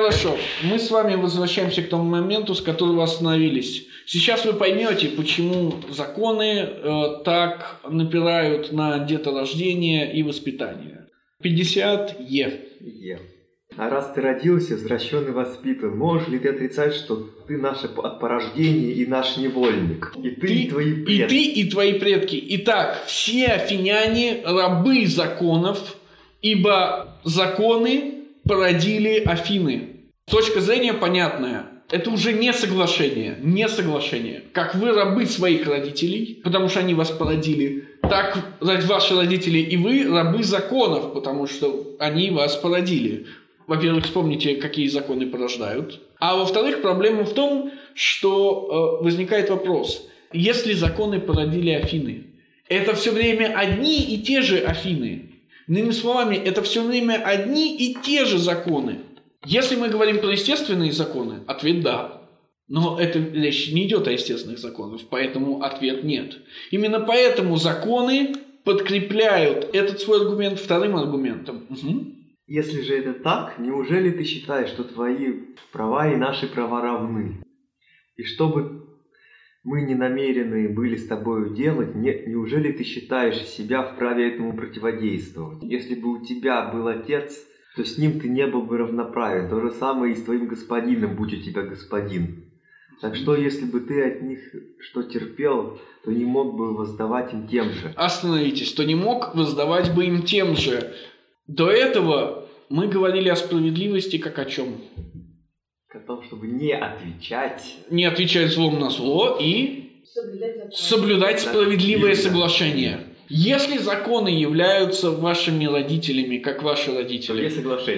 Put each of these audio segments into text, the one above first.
Хорошо, мы с вами возвращаемся к тому моменту, с которого остановились. Сейчас вы поймете, почему законы э, так напирают на деторождение и воспитание. 50 Е. Е. А раз ты родился, возвращен и воспитан, можешь ли ты отрицать, что ты наше от порождения и наш невольник? И ты, Ты- и твои И предки. ты, и твои предки. Итак, все афиняне рабы законов, ибо законы породили Афины. Точка зрения понятная. Это уже не соглашение, не соглашение. Как вы рабы своих родителей, потому что они вас породили, так ваши родители и вы рабы законов, потому что они вас породили. Во-первых, вспомните, какие законы порождают. А во-вторых, проблема в том, что э, возникает вопрос. Если законы породили Афины, это все время одни и те же Афины. Иными словами, это все время одни и те же законы. Если мы говорим про естественные законы, ответ да. Но эта речь не идет о естественных законах, поэтому ответ нет. Именно поэтому законы подкрепляют этот свой аргумент вторым аргументом. Мгм. Если же это так, неужели ты считаешь, что твои права и наши права равны? И что бы мы не намерены были с тобою делать, не- неужели ты считаешь себя вправе этому противодействовать? Если бы у тебя был отец, то с ним ты не был бы равноправен. То же самое и с твоим господином, будь у тебя господин. Так что, если бы ты от них что терпел, то не мог бы воздавать им тем же. Остановитесь, то не мог воздавать бы им тем же. До этого мы говорили о справедливости как о чем? О том, чтобы не отвечать Не отвечать злом на зло и Соблюдать соблюдать справедливое Да. соглашение. Если законы являются вашими родителями, как ваши родители,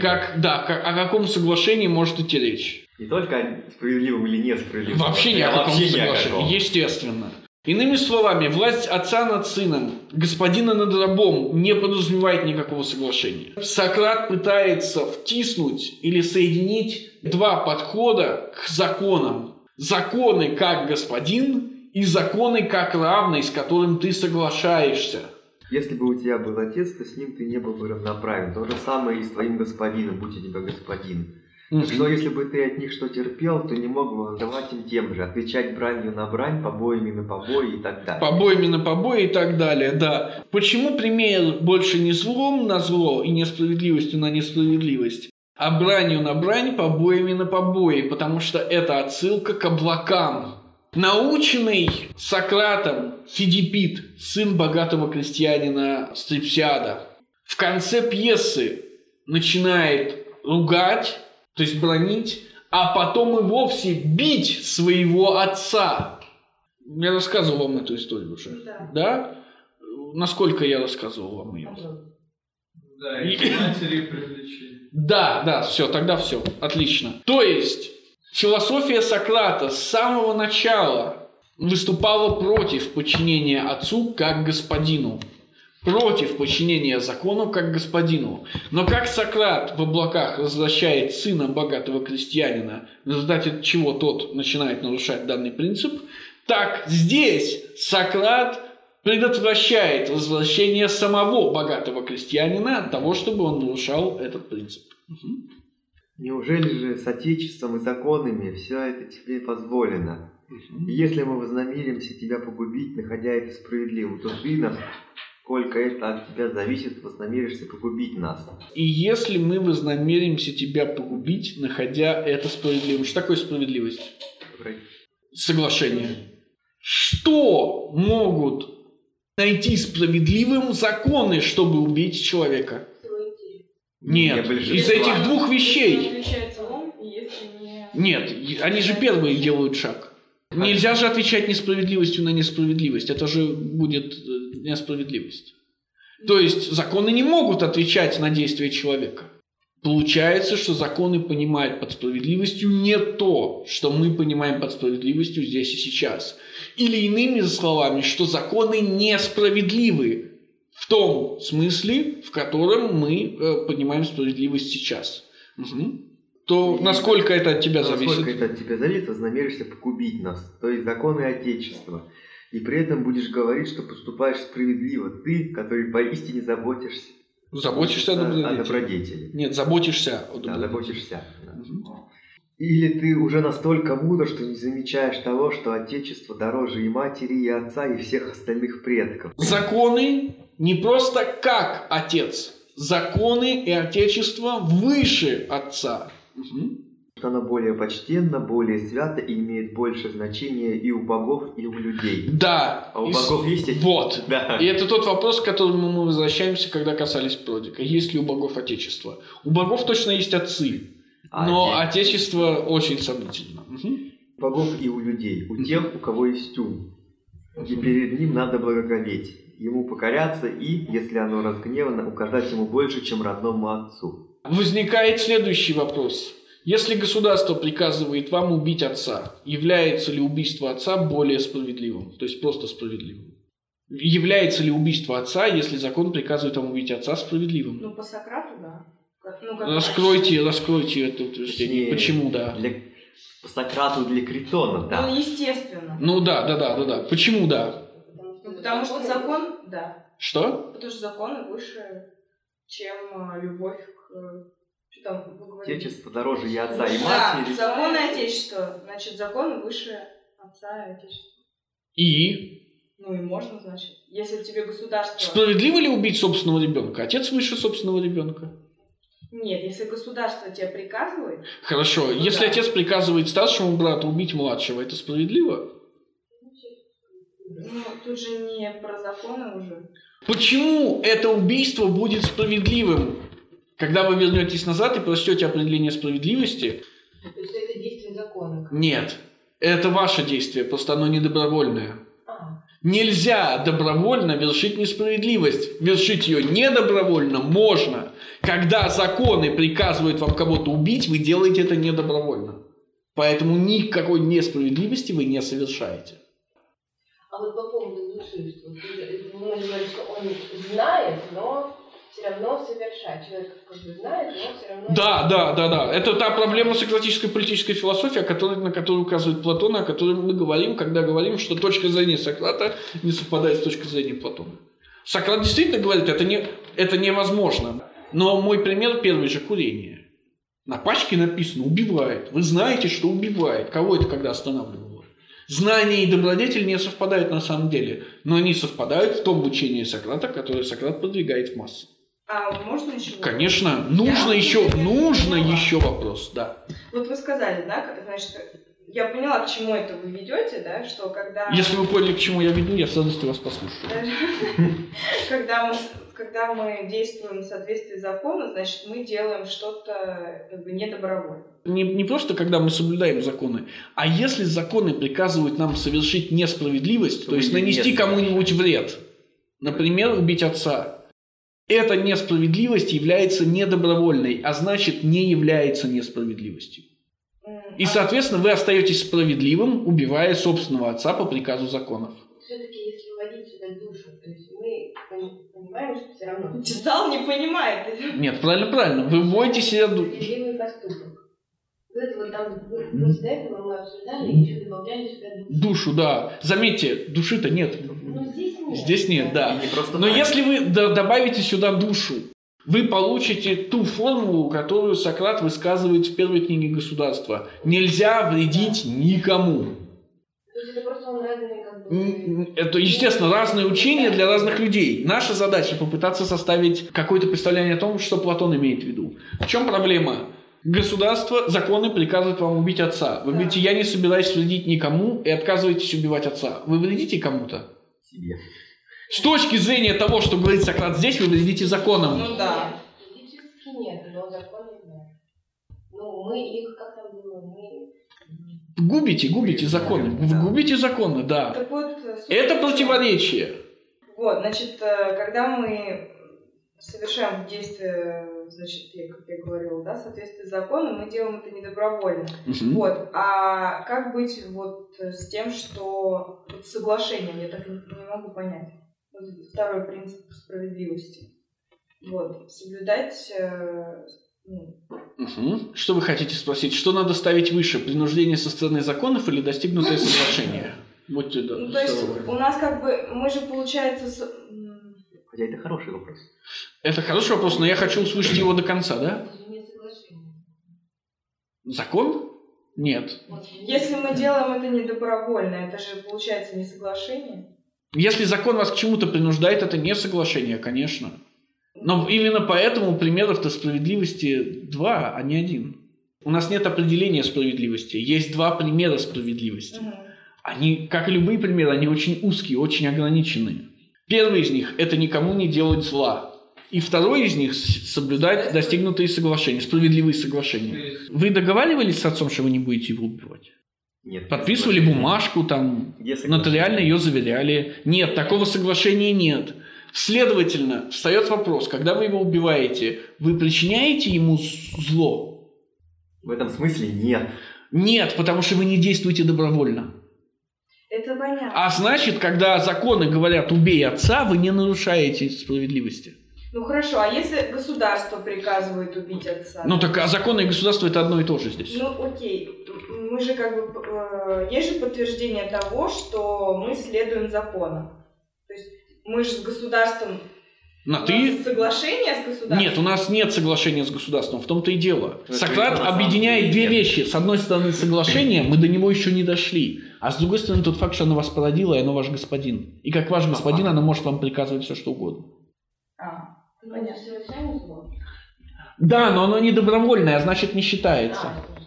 как, да, как- о каком соглашении может идти речь? Не только о справедливом или несправедливом. Вообще ни о а каком соглашении, естественно. Иными словами, власть отца над сыном, господина над рабом не подразумевает никакого соглашения. Сократ пытается втиснуть или соединить два подхода к законам. Законы как господин и законы как равный, с которым ты соглашаешься. Если бы у тебя был отец, то с ним ты не был бы равноправен. То же самое и с твоим господином, будь у тебя господин. Так что если бы ты от них что терпел, то не мог бы воздавать им тем же, отвечать бранью на брань, побоями на побои и так далее. побоями на побои и так далее, да. Почему пример больше не злом на зло и несправедливостью на несправедливость, а бранью на брань, побоями на побои? Потому что это отсылка к облакам. Наученный Сократом Фидипит, сын богатого крестьянина Стрипсиада, в конце пьесы начинает ругать, то есть бронить, а потом и вовсе бить своего отца. Я рассказывал вам эту историю уже. Да. Да? Насколько я рассказывал вам ее? Да, И- и матери привлечения. Да, да, все, тогда все, отлично. То есть философия Сократа с самого начала выступала против подчинения отцу как господину, против подчинения закону как господину. Но как Сократ в облаках возвращает сына богатого крестьянина, в результате чего тот начинает нарушать данный принцип, так здесь Сократ предотвращает возвращение самого богатого крестьянина от того, чтобы он нарушал этот принцип. Мгм. Неужели же с отечеством и законами все это тебе позволено? И если мы вознамеримся тебя погубить, находя это справедливым, то ты, насколько это от тебя зависит, вознамеришься погубить нас. И если мы вознамеримся тебя погубить, находя это справедливым. Что такое справедливость? Соглашение. Что могут найти справедливым законы, чтобы убить человека? Нет, из этих двух вещей. Нет, они же первые делают шаг. Нельзя же отвечать несправедливостью на несправедливость. Это же будет э, несправедливость. То есть законы не могут отвечать на действия человека. Получается, что законы понимают под справедливостью не то, что мы понимаем под справедливостью здесь и сейчас. Или иными словами, что законы несправедливы в том смысле, в котором мы э, понимаем справедливость сейчас. Мгм. То И- насколько это от тебя Но зависит? Насколько это от тебя зависит, вознамеришься погубить нас, то есть законы Отечества. И при этом будешь говорить, что поступаешь справедливо. Ты, который поистине заботишься Заботишься о О добродетели. добродетели. Нет, заботишься о Да, добродетели. заботишься. да. Мгм. Или ты уже настолько мудр, что не замечаешь того, что Отечество дороже и матери, и отца, и всех остальных предков. Законы не просто как отец. Законы и отечество выше отца. Мгм. Что оно более почтенно, более свято и имеет больше значения и у богов, и у людей. Да. А у и с- богов есть эти? Вот. Да. И это тот вопрос, к которому мы возвращаемся, когда касались Продика. Есть ли у богов отечество? У богов точно есть отцы, А но отец- отечество очень сомнительно. Мгм. богов и у людей, у тех, у кого есть ум. И перед ним надо благоговеть, ему покоряться и, если оно разгневано, указать ему больше, чем родному отцу. Возникает следующий вопрос. Если государство приказывает вам убить отца, является ли убийство отца более справедливым? То есть просто справедливым? Является ли убийство отца, если закон приказывает вам убить отца, справедливым? Ну, по Сократу, да. Как- Ну, как Раскройте, раскройте это утверждение. Почему да? Для... По Сократу для критонов, Ну, да. естественно. Ну да, да, да, да, да. Почему да? Ну, потому что закон, да. Что? Потому что законы выше, чем а, любовь к... Что? Отечество дороже и отца, и Да, матери. законы Отечества. Значит, законы выше отца и Отечества. И? Ну и можно, значит. Если тебе государство... Справедливо ли убить собственного ребенка? Отец выше собственного ребенка. Нет, если государство тебе приказывает, Хорошо, Ну если да. отец приказывает старшему брату убить младшего, это справедливо? ну, тут же не про законы уже. Почему это убийство будет справедливым? Когда вы вернетесь назад и прочтете определение справедливости, То есть это действие закона. нет, это ваше действие, просто оно не добровольное. А, Нельзя добровольно вершить несправедливость. Вершить ее недобровольно можно. Когда законы приказывают вам кого-то убить, вы делаете это недобровольно. Поэтому никакой несправедливости вы не совершаете. а вот по поводу души, что он знает, но все равно совершает. Человек как бы знает, но все равно... Да, да, да, да. Это та проблема сократической политической философии, о которой, на которую указывает Платон, о которой мы говорим, когда говорим, что точка зрения Сократа не совпадает с точкой зрения Платона. Сократ действительно говорит, это, не, это невозможно. Но мой пример первый же курение. На пачке написано «убивает». Вы знаете, что убивает. Кого это когда останавливало? Знание и добродетель не совпадают на самом деле, но они совпадают в том учении Сократа, которое Сократ продвигает в массы. А можно еще? Конечно, нужно Я еще, нужно поняла. еще вопрос, да. Вот вы сказали, да, как- значит, я поняла, к чему это вы ведете, да, что когда... Если вы поняли, к чему я веду, я с радостью вас послушаю. когда мы, когда мы действуем в соответствии с законом, значит, мы делаем что-то как бы недобровольно. Не, не просто когда мы соблюдаем законы, а если законы приказывают нам совершить несправедливость, то есть Нет. нанести кому-нибудь вред, например, убить отца, эта несправедливость является недобровольной, а значит не является несправедливостью. И, а- соответственно, вы остаетесь справедливым, убивая собственного отца по приказу законов. Все-таки если вводить сюда душу, то есть мы пон- понимаем, что все равно... Читал не понимает. Нет, правильно, правильно. Вы вводите себя... Справедливый поступок. Это вот там, до этого мы обсуждали и еще добавляли сюда душу. Душу, да. Заметьте, души-то нет. Ну, здесь нет. Здесь нет, да. Не просто Но так. если вы добавите сюда душу, вы получите ту формулу, которую Сократ высказывает в первой книге государства. Нельзя вредить никому. Есть это естественно, разные учения для разных людей. Наша задача попытаться составить какое-то представление о том, что Платон имеет в виду. В чем проблема? Государство, законы приказывают вам убить отца. Вы Да. говорите, я не собираюсь вредить никому и отказываетесь убивать отца. Вы вредите кому-то? Себе. С точки зрения того, что говорит Сократ здесь, вы вредите законам. Ну да. Нет, Физически нет, но законы нет. Ну, мы их, как там думаем, мы... Губите, губите законы. Да. Губите законы, да. Так вот, суть Это противоречие. Вот, значит, э, когда мы совершаем действие, значит, я, как я говорила, да, в соответствии с законом, мы делаем это недобровольно. Мгм. Вот. А как быть вот с тем, что с соглашением, я так не, не могу понять. Второй принцип справедливости. Вот. Соблюдать Мгм. Что вы хотите спросить? Что надо ставить выше? Принуждение со стороны законов или достигнутое соглашение? Будьте да, Ну, то есть у нас как бы, мы же, получается, с- Хотя это хороший вопрос. Это хороший вопрос, но я хочу услышать его до конца, да? Это же не соглашение. Закон? Нет. Если мы делаем это не добровольно, это же получается не соглашение. Если закон вас к чему-то принуждает, это не соглашение, конечно. Но именно поэтому примеров-то справедливости два, а не один. У нас нет определения справедливости. Есть два примера справедливости. Они, как и любые примеры, они очень узкие, очень ограниченные. Первый из них – это никому не делать зла. И второй из них – соблюдать достигнутые соглашения, справедливые соглашения. Вы договаривались с отцом, что вы не будете его убивать? Нет. Подписывали бумажку, там, Если нотариально ее заверяли. Нет, такого соглашения нет. Следовательно, встает вопрос, когда вы его убиваете, вы причиняете ему зло? В этом смысле нет. Нет, потому что вы не действуете добровольно. Это понятно. А значит, когда законы говорят «убей отца», вы не нарушаете справедливости. Ну хорошо, а если государство приказывает убить отца? Ну так а законы и государство это одно и то же здесь. Ну окей, мы же как бы э, есть же подтверждение того, что мы следуем законам. То есть мы же с государством На ты? есть соглашение с государством. Нет, у нас нет соглашения с государством, в том-то и дело. Это Сократ объединяет две нет. вещи. С одной стороны, соглашение, мы до него еще не дошли. А с другой стороны, тот факт, что оно вас породило, и оно ваш господин. И как ваш господин, оно может вам приказывать все, что угодно. А, Ну, совершенно зло. Да, но оно не добровольное, а значит не А, считается. что?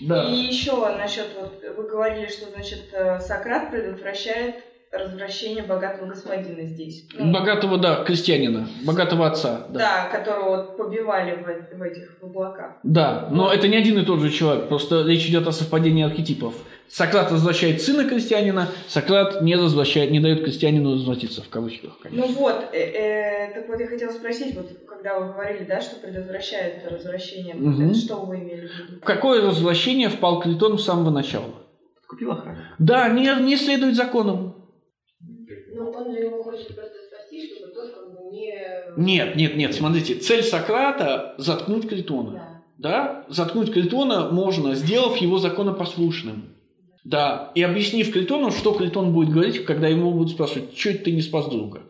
Да. И еще насчет, вот вы говорили, что значит э, Сократ предотвращает развращение богатого господина здесь. Ну, Богатого, да, крестьянина, богатого отца. Да. Да, которого вот побивали в, в этих в облаках. Да, но это не один и тот же человек, просто речь идет о совпадении архетипов. Сократ возвращает сына крестьянина, Сократ не возвращает, не дает крестьянину развратиться, в кавычках, конечно. Ну вот, э, э, так вот я хотела спросить, вот когда вы говорили, да, что предотвращает развращение, Мгм. это что вы имели в виду? В какое развращение впал Критон с самого начала? Купил охрану. Да, не, не следует законам. Ну, он же его хочет просто спасти, чтобы тот как бы не... Нет, нет, нет, смотрите, цель Сократа – заткнуть Критона. Да. Да? Заткнуть Критона можно, сделав его законопослушным. Да, и объяснив Критону, что Критон будет говорить, когда его будут спрашивать, что это ты не спас друга?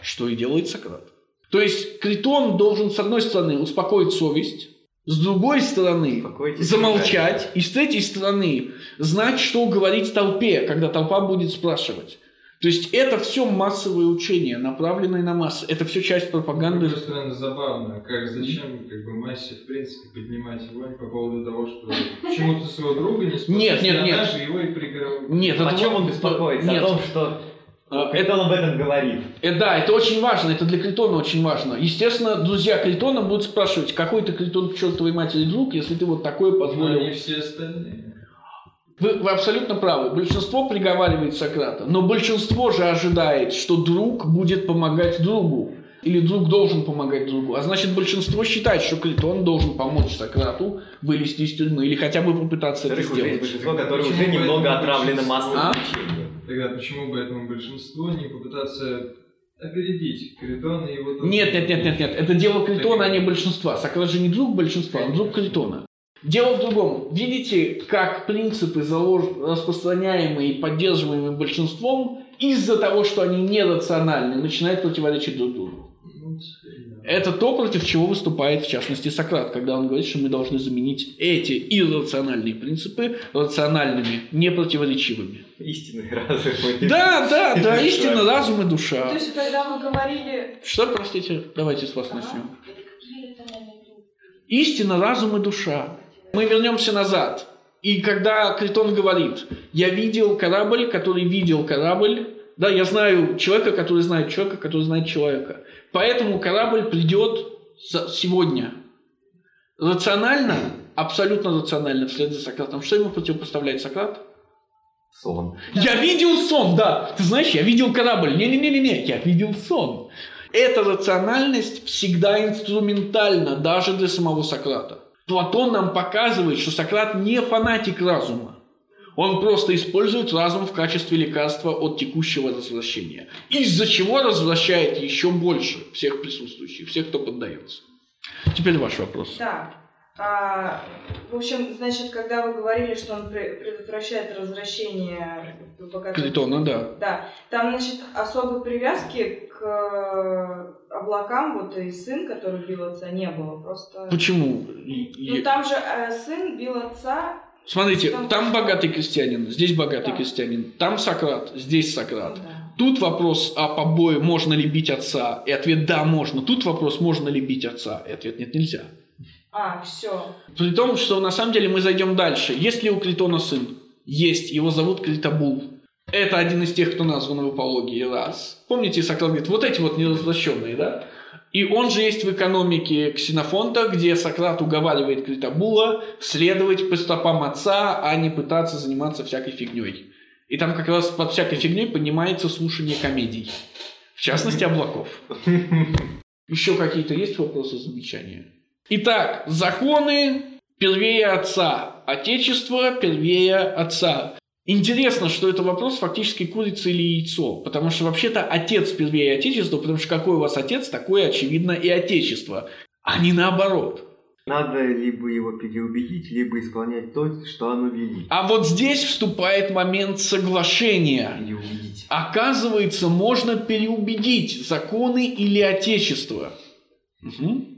Что и делает Сократ. То есть Критон должен, с одной стороны, успокоить совесть, с другой стороны, замолчать, и с третьей стороны, знать, что говорить толпе, когда толпа будет спрашивать. То есть это все массовые учения, направленные на массы. Это все часть с пропаганды. другой стороны, забавно, как зачем как бы массе в принципе поднимать вонь по поводу того, что почему ты своего друга не спас, Нет, нет, нет. же его и пригрела. Нет, О это чем он беспокоится? Нет. О том, что А, Критон об этом говорит. Э, Да, это очень важно, это для Критона очень важно. Естественно, друзья Критона будут спрашивать, какой ты Критон к чертовой матери друг, если ты вот такое Но позволил. они все остальные. Вы, вы абсолютно правы. Большинство приговаривает Сократа, но большинство же ожидает, что друг будет помогать другу. Или друг должен помогать другу. А значит, большинство считает, что Критон должен помочь Сократу вылезти из тюрьмы. Или хотя бы попытаться это есть сделать. большинство, которое Почему уже немного отравлено большинство? массовым А? Тогда почему бы этому большинству не попытаться опередить Критона и его? Нет, нет, нет, нет, нет. Это дело Критона, а не большинства. Сократ же не друг большинства, он друг Критона. Дело в другом. Видите, как принципы, залож- распространяемые и поддерживаемые большинством, из-за того, что они нерациональны, начинают противоречить друг другу. Да. Это то, против чего выступает, в частности, Сократ, когда он говорит, что мы должны заменить эти иррациональные принципы рациональными, непротиворечивыми. Истинный разум. Да, да, да, Это истина, правильно. разум и То душа. есть, когда вы говорили... Что, простите, давайте с вас начнем. Это какие рациональные принципы? Истина, разум и душа. Мы вернемся назад. И когда Критон говорит, я видел корабль, который видел корабль, да, я знаю человека, который знает человека, который знает человека. Поэтому корабль придет сегодня. Рационально, абсолютно рационально, вслед за Сократом. Что ему противопоставляет Сократ? Сон. Я видел сон, да. Ты знаешь, я видел корабль. Не-не-не-не, я видел сон. Эта рациональность всегда инструментальна, даже для самого Сократа. Платон нам показывает, что Сократ не фанатик разума. Он просто использует разум в качестве лекарства от текущего развращения. Из-за чего развращает еще больше всех присутствующих, всех, кто поддается. Теперь ваш вопрос. Да. А, в общем, значит, когда вы говорили, что он пре- предотвращает развращение. Критона, да. Да. Там, значит, особой привязки к облакам вот и сын, который бил отца, не было. Просто... Почему? Ну там же э, сын бил отца. Смотрите, Там там богатый крестьянин, здесь богатый Да. крестьянин, там Сократ, здесь Сократ. Да. Тут вопрос о побое, можно ли бить отца, и ответ да, можно. Тут вопрос, можно ли бить отца, и ответ нет, нельзя. А, все. При том, что на самом деле мы зайдем дальше. Есть ли у Критона сын? Есть. Его зовут Критобул. Это один из тех, кто назван в апологии. Раз. Помните, Сократ говорит, вот эти вот неразвращенные, да? И он же есть в экономике Ксенофонта, где Сократ уговаривает Критобула следовать по стопам отца, а не пытаться заниматься всякой фигней. И там как раз под всякой фигней поднимается слушание комедий. В частности, облаков. Еще какие-то есть вопросы, замечания? Итак, законы первее отца, отечество первее отца. Интересно, что это вопрос фактически курица или яйцо, потому что вообще-то отец первее отечества, потому что какой у вас отец, такое очевидно и отечество, а не наоборот. Надо либо его переубедить, либо исполнять то, что оно велит. А вот здесь вступает момент соглашения. Переубедить. Оказывается, можно переубедить законы или отечество. Мгм.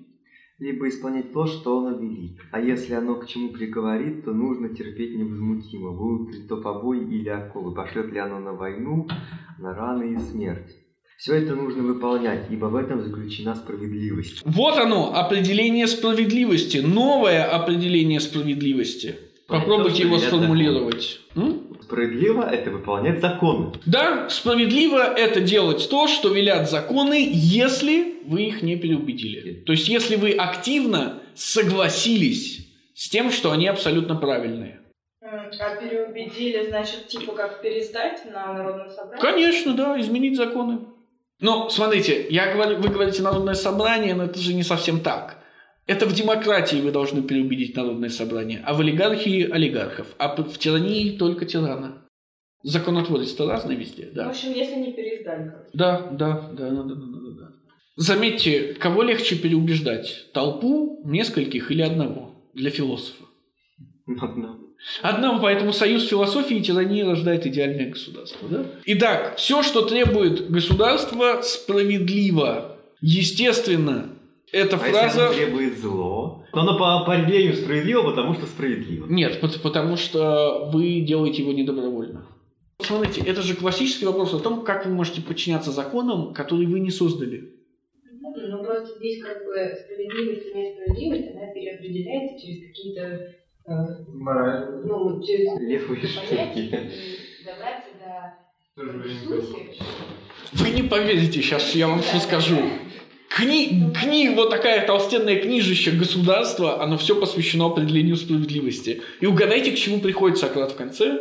Либо исполнять то, что оно велит. А если оно к чему приговорит, то нужно терпеть невозмутимо. Будут ли то побои или околы, пошлет ли оно на войну, на раны и смерть. Все это нужно выполнять, ибо в этом заключена справедливость. Вот оно, определение справедливости, новое определение справедливости. Попробуйте его сформулировать. Справедливо – это выполнять законы. Да, справедливо это делать то, что велят законы, если вы их не переубедили. То есть, если вы активно согласились с тем, что они абсолютно правильные. М, А переубедили, значит, типа как пересдать на народном собрании? Конечно, да, изменить законы. Но, смотрите, я говорю, вы говорите народное собрание, но это же не совсем так. Это в демократии вы должны переубедить народное собрание, а в олигархии – олигархов, а в тирании – только тирана. Законотворец-то разный везде, В да. общем, если не да, да, да, да, да, да, да. Заметьте, кого легче переубеждать? Толпу, нескольких или одного? Для философа. Одно. Одного, поэтому союз философии и тирании рождает идеальное государство. Да? Итак, все, что требует государства, справедливо. Естественно, эта А если фраза... оно требует зло, то оно по определению справедливо, потому что справедливо. Нет, пот- потому что вы делаете его недобровольно. Смотрите, это же классический вопрос о том, как вы можете подчиняться законам, которые вы не создали. Ну, просто здесь как бы справедливость и несправедливость, она переопределяется через какие-то, э, Мораль. ну, через Левые штуки. добраться до сути. Вы не поверите, сейчас я вам что скажу. Кни... Кни... Вот такая толстенная книжище государства, оно все посвящено определению справедливости. И угадайте, к чему приходит Сократ в конце?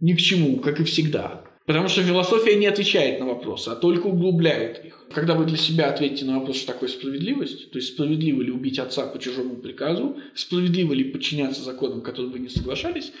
Ни к чему, как и всегда. Потому что философия не отвечает на вопросы, а только углубляет их. Когда вы для себя ответите на вопрос, что такое справедливость, то есть справедливо ли убить отца по чужому приказу, справедливо ли подчиняться законам, к которым вы не соглашались,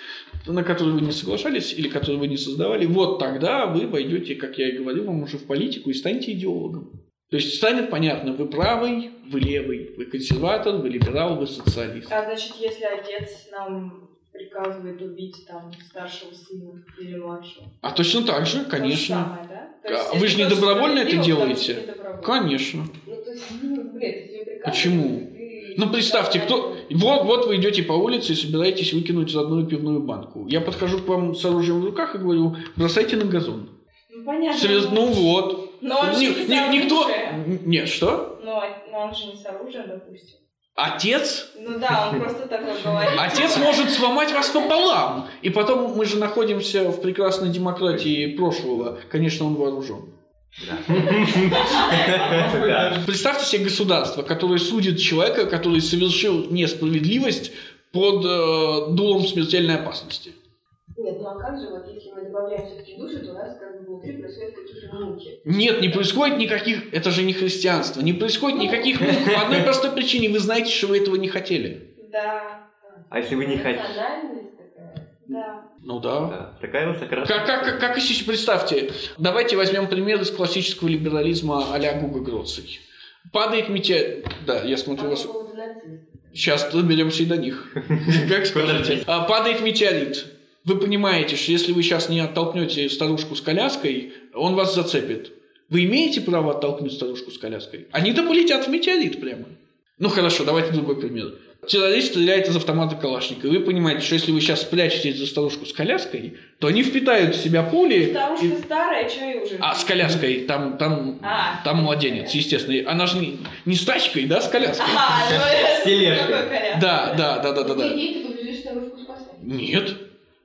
на которые вы не соглашались или которые вы не создавали, вот тогда вы войдете, как я и говорил вам, уже в политику и станете идеологом. То есть станет понятно, вы правый, вы левый, вы консерватор, вы либерал, вы социалист. А значит, если отец нам приказывает убить там старшего сына или младшего? А точно так же, То же конечно. самое, да? То А есть вы же не добровольно это делаете? Конечно. Ну, то есть, ну, бред, Почему? ты- Ну, представьте, кто... Вот, вот вы идете по улице и собираетесь выкинуть заодно пивную банку. Я подхожу к вам с оружием в руках и говорю, бросайте на газон. Ну, понятно. Связ- Ну вот. Но он же не ни- никто... Нет, что? Но, но он же не с оружием, допустим. Отец? Ну да, он просто такой говорит. Отец может сломать вас пополам. И потом мы же находимся в прекрасной демократии прошлого. Конечно, он вооружен. Да. Представьте себе государство, которое судит человека, который совершил несправедливость под э, дулом смертельной опасности. Нет, ну а как же, вот если мы добавляем все-таки души, то у нас как бы внутри происходят какие-то муки. Нет, не происходит никаких... Это же не христианство. Не происходит никаких... мук По одной простой причине. Вы знаете, что вы этого не хотели. Да, А если вы не хотите? Да. Ну да. Да, такая вот. Как, как, как, как и сейчас, представьте, давайте возьмем пример из классического либерализма а-ля Гуга Гроций. Падает метеорит... Да, я А смотрю по вас... Сейчас доберемся и до них. Как скажете. А, Падает метеорит. Вы понимаете, что если вы сейчас не оттолкнете старушку с коляской, он вас зацепит. Вы имеете право оттолкнуть старушку с коляской? Они-то полетят в метеорит прямо. Ну хорошо, давайте другой пример. Террорист стреляет из автомата Калашникова. И вы понимаете, что если вы сейчас спрячетесь за старушку с коляской, то они впитают в себя пули. Старушка и- старая, что ей уже? А с коляской, там, там, А. там младенец, естественно. Она же не, не с тачкой, да, с коляской? А, ну, С тележкой. Да, да, да, да, да. Нет.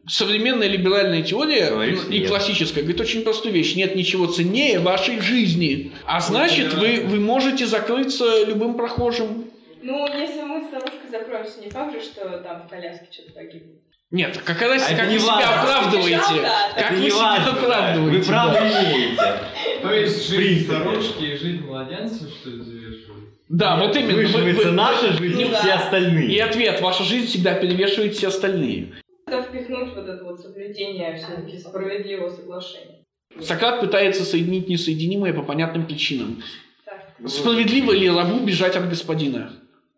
Современная либеральная теория Говоришь, и нет. классическая говорит очень простую вещь. Нет ничего ценнее вашей жизни. А значит, вы, вы можете закрыться любым прохожим. Ну, если мы с старушкой закроемся, не факт же, что там в коляске что-то погибнет. Нет, какая разница, А как не вы себя важно. оправдываете? Да, Как вы себя важно, оправдываете? Вы право да. имеете. То есть жизнь старушки и жизнь младенца, что ли, завершивают? Да, вот именно. Вы- наша жизнь и Ну да. все остальные. И ответ, ваша жизнь всегда перевешивает все остальные. Надо впихнуть вот это вот соблюдение все-таки справедливого соглашения. Сократ пытается соединить несоединимое по понятным причинам. Так. Справедливо ли рабу бежать от господина?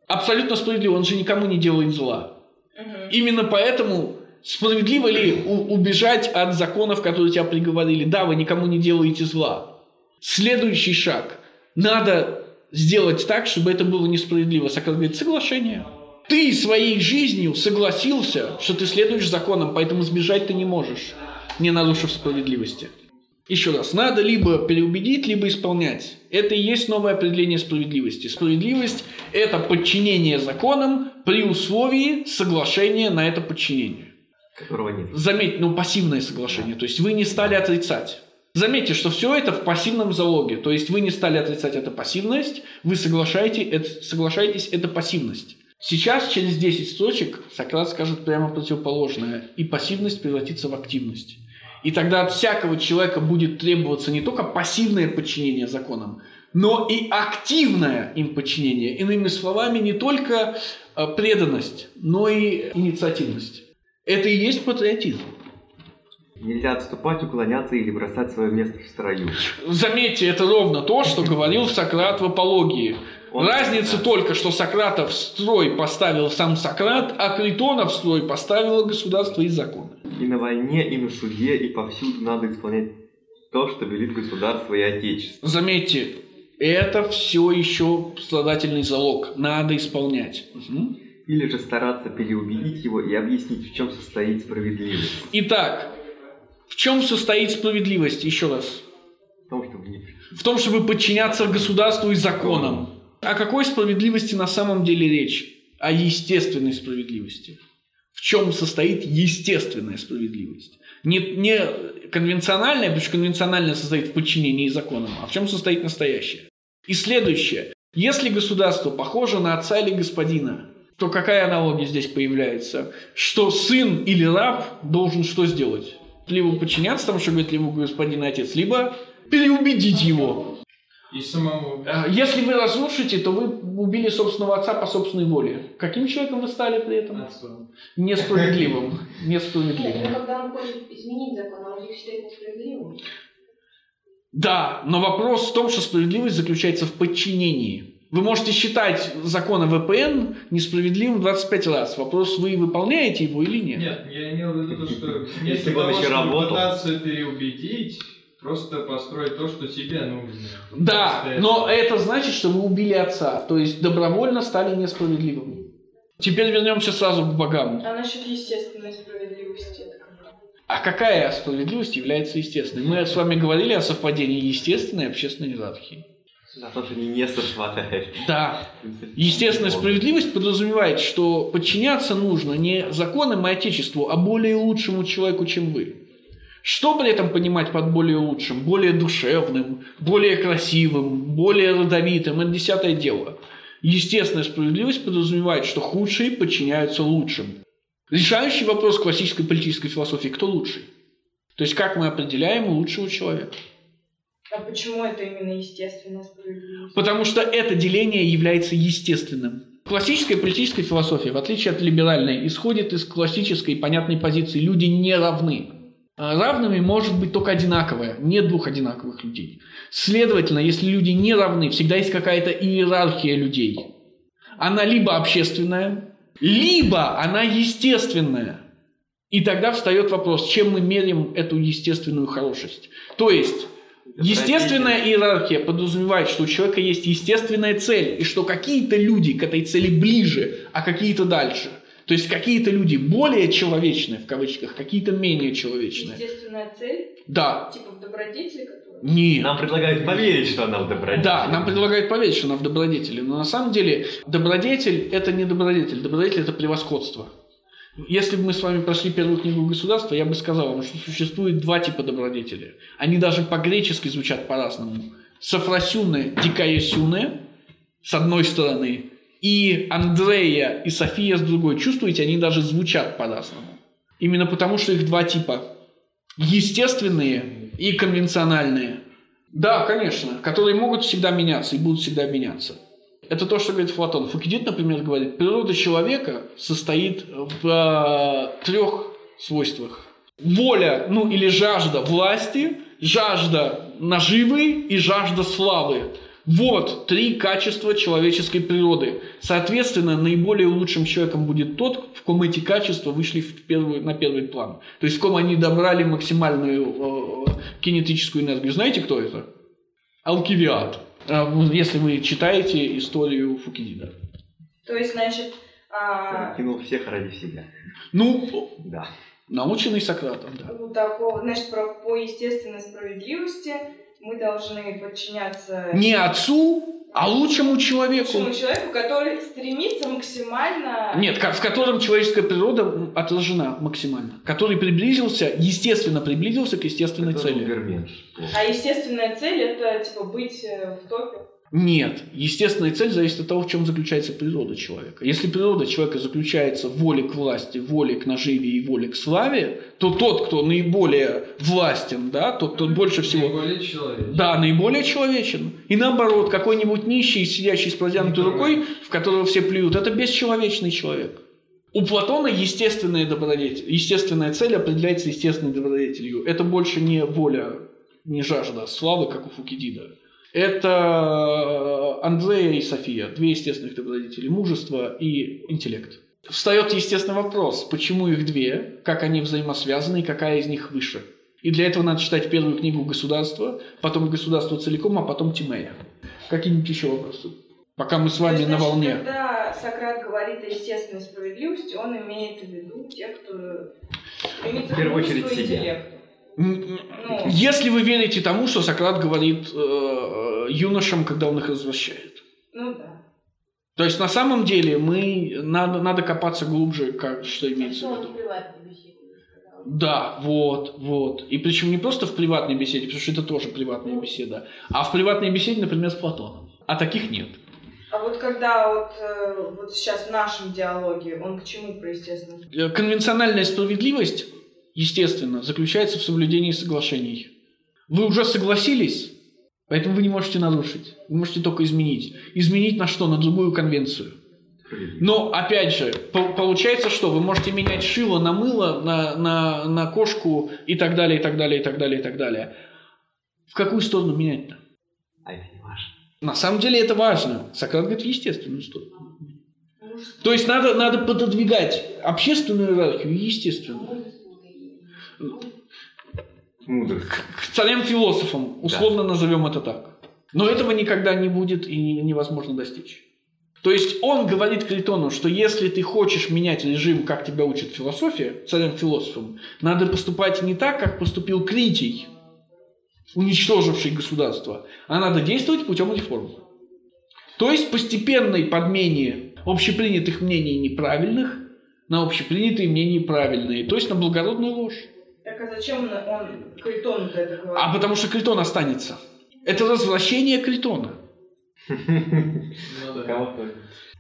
Абсолютно справедливо, он же никому не делает зла. Мгм. Именно поэтому справедливо ли убежать от законов, которые тебя приговорили? Да, вы никому не делаете зла. Следующий шаг. Надо сделать так, чтобы это было несправедливо. Сократ говорит, соглашение. Ты своей жизнью согласился, что ты следуешь законам, поэтому сбежать ты не можешь, не нарушив справедливости. Еще раз, надо либо переубедить, либо исполнять. Это и есть новое определение справедливости. Справедливость – это подчинение законам при условии соглашения на это подчинение. Которого нет. Заметьте, ну пассивное соглашение, то есть вы не стали отрицать. Заметьте, что все это в пассивном залоге, то есть вы не стали отрицать это пассивность, вы соглашаете, это, соглашаетесь, это пассивность. Сейчас, через 10 строчек, Сократ скажет прямо противоположное, и пассивность превратится в активность. И тогда от всякого человека будет требоваться не только пассивное подчинение законам, но и активное им подчинение. Иными словами, не только э, преданность, но и инициативность. Это и есть патриотизм. Нельзя отступать, уклоняться или бросать свое место в строю. Заметьте, это ровно то, что говорил Сократ в апологии. Он- Разница да. только, что Сократа в строй поставил сам Сократ, а Критона в строй поставило государство и законы. И на войне, и на суде, и повсюду надо исполнять то, что велит государство и отечество. Заметьте, это все еще страдательный залог. Надо исполнять. Мгм. Или же стараться переубедить его и объяснить, в чем состоит справедливость. Итак, в чем состоит справедливость? Еще раз. В том, чтобы не... В том, чтобы подчиняться государству и законам. О какой справедливости на самом деле речь? О естественной справедливости. В чем состоит естественная справедливость? Не, не конвенциональная, потому что конвенциональная состоит в подчинении законам, а в чем состоит настоящая? И следующее. Если государство похоже на отца или господина, то какая аналогия здесь появляется? Что сын или раб должен что сделать? Либо подчиняться тому, что говорит либо господин отец, либо переубедить его. И самому. Э, Если вы разрушите, то вы убили собственного отца по собственной воле. Каким человеком вы стали при этом? Отцом. Несправедливым. Нет, ну Несправедливым. когда он хочет изменить закон, он их считает несправедливым. Да, но вопрос в том, что справедливость заключается в подчинении. Вы можете считать закон о ВПН несправедливым 25 раз. Вопрос, вы выполняете его или нет? Нет, я имел в виду то, что Если вместо бы он еще работал. пытаться переубедить, просто построить то, что тебе нужно. Да, Просто но это значит, что вы убили отца. То есть добровольно стали несправедливыми. Теперь вернемся сразу к богам. А насчет естественной справедливости? А какая справедливость является естественной? Мы с вами говорили о совпадении естественной и общественной иерархии. На то, что они не совпадают. Да. Естественная справедливость подразумевает, что подчиняться нужно не законам и отечеству, а более лучшему человеку, чем вы. Что при этом понимать под более лучшим? Более душевным, более красивым, более родовитым – это десятое дело. Естественная справедливость подразумевает, что худшие подчиняются лучшим. Решающий вопрос классической политической философии – кто лучший? То есть как мы определяем лучшего человека? А почему это именно естественная справедливость? Потому что это деление является естественным. Классическая политическая философия, в отличие от либеральной, исходит из классической понятной позиции «люди не равны». А Равными может быть только одинаковое, нет двух одинаковых людей. Следовательно, если люди не равны, всегда есть какая-то иерархия людей. Она либо общественная, либо она естественная. И тогда встает вопрос, чем мы меряем эту естественную хорошесть. То есть, Естественная иерархия подразумевает, что у человека есть естественная цель, и что какие-то люди к этой цели ближе, а какие-то дальше. То есть какие-то люди более человечные, в кавычках, какие-то менее человечные. Естественная цель, Да. типа в добродетели, которая... Нет. Нам предлагают поверить, что она в добродетели. Да, нам предлагают поверить, что она в добродетели. Но на самом деле добродетель – это не добродетель. Добродетель – это превосходство. Если бы мы с вами прошли первую книгу государства, я бы сказал вам, что существует два типа добродетели. Они даже по-гречески звучат по-разному. Софросюне, дикаесюне, с одной стороны, и Андрея и София с другой. Чувствуете, они даже звучат по-разному. Именно потому, что их два типа. Естественные и конвенциональные. Да, конечно, которые могут всегда меняться и будут всегда меняться. Это то, что говорит Платон. Фукидид, например, говорит, природа человека состоит в э, трех свойствах. Воля, ну или жажда власти, жажда наживы и жажда славы. Вот три качества человеческой природы. Соответственно, наиболее лучшим человеком будет тот, в ком эти качества вышли в первую, на первый план. То есть в ком они добрали максимальную э, кинетическую энергию. Знаете, кто это? Алкивиад. Э, Если вы читаете историю Фукидида. То есть, значит, а, Кинул всех ради себя. Ну, Да. Наученный Сократом, да. у такого, значит, про, по естественной справедливости мы должны подчиняться Не отцу, а лучшему человеку. лучшему человеку, который стремится максимально... Нет, как, в котором человеческая природа отражена максимально. Который приблизился, естественно приблизился к естественной Это цели. А естественная цель это типа быть э, в топе. Нет. Естественная цель зависит от того, в чем заключается природа человека. Если природа человека заключается в воле к власти, воле к наживе и воле к славе, то тот, кто наиболее властен, да, тот, кто больше всего... Наиболее человек. Да, наиболее человечен. И наоборот, какой-нибудь нищий, сидящий с протянутой рукой, в которого все плюют, это бесчеловечный человек. У Платона естественная добродетель, естественная цель определяется естественной добродетелью. Это больше не воля, не жажда славы, как у Фукидида. Это Андрея и София, две естественных добродетели, мужество и интеллект. Встает естественный вопрос, почему их две, как они взаимосвязаны и какая из них выше. И для этого надо читать первую книгу «Государство», потом «Государство целиком», а потом «Тимея». Какие-нибудь еще вопросы? Пока мы с вами есть, на значит, волне. Когда Сократ говорит о естественной справедливости, он имеет в виду тех, кто В первую очередь себя. Ну. Если вы верите тому, что Сократ говорит э, э, юношам, когда он их возвращает. Ну да. То есть на самом деле мы надо, надо копаться глубже, как что имеется в виду. Да, вот, вот. И причем не просто в приватной беседе, потому что это тоже приватная беседа, а в приватной беседе, например, с Платоном. А таких нет. А вот когда вот, э, вот сейчас в нашем диалоге, он к чему про естественность? Э, Конвенциональная справедливость, естественно, заключается в соблюдении соглашений. Вы уже согласились, поэтому вы не можете нарушить. Вы можете только изменить. Изменить на что? На другую конвенцию. Но, опять же, по- получается, что вы можете менять шило на мыло, на, на, на кошку и так далее, и так далее, и так далее, и так далее. В какую сторону менять-то? А это не важно. На самом деле это важно. Сократ говорит в естественную сторону. То есть надо, надо пододвигать общественную иерархию и естественную. Мудрость. К царям-философам, условно назовем это так. Но этого никогда не будет и не- невозможно достичь. То есть он говорит Критону, что если ты хочешь менять режим, как тебя учит философия, царям-философам, надо поступать не так, как поступил Критий, уничтоживший государство, а надо действовать путем реформ. То есть постепенной подмене общепринятых мнений неправильных на общепринятые мнения правильные, то есть на благородную ложь. Так а зачем он, он Критону-то это говорит? А потому что Критон останется. Это возвращение Критона. Ну.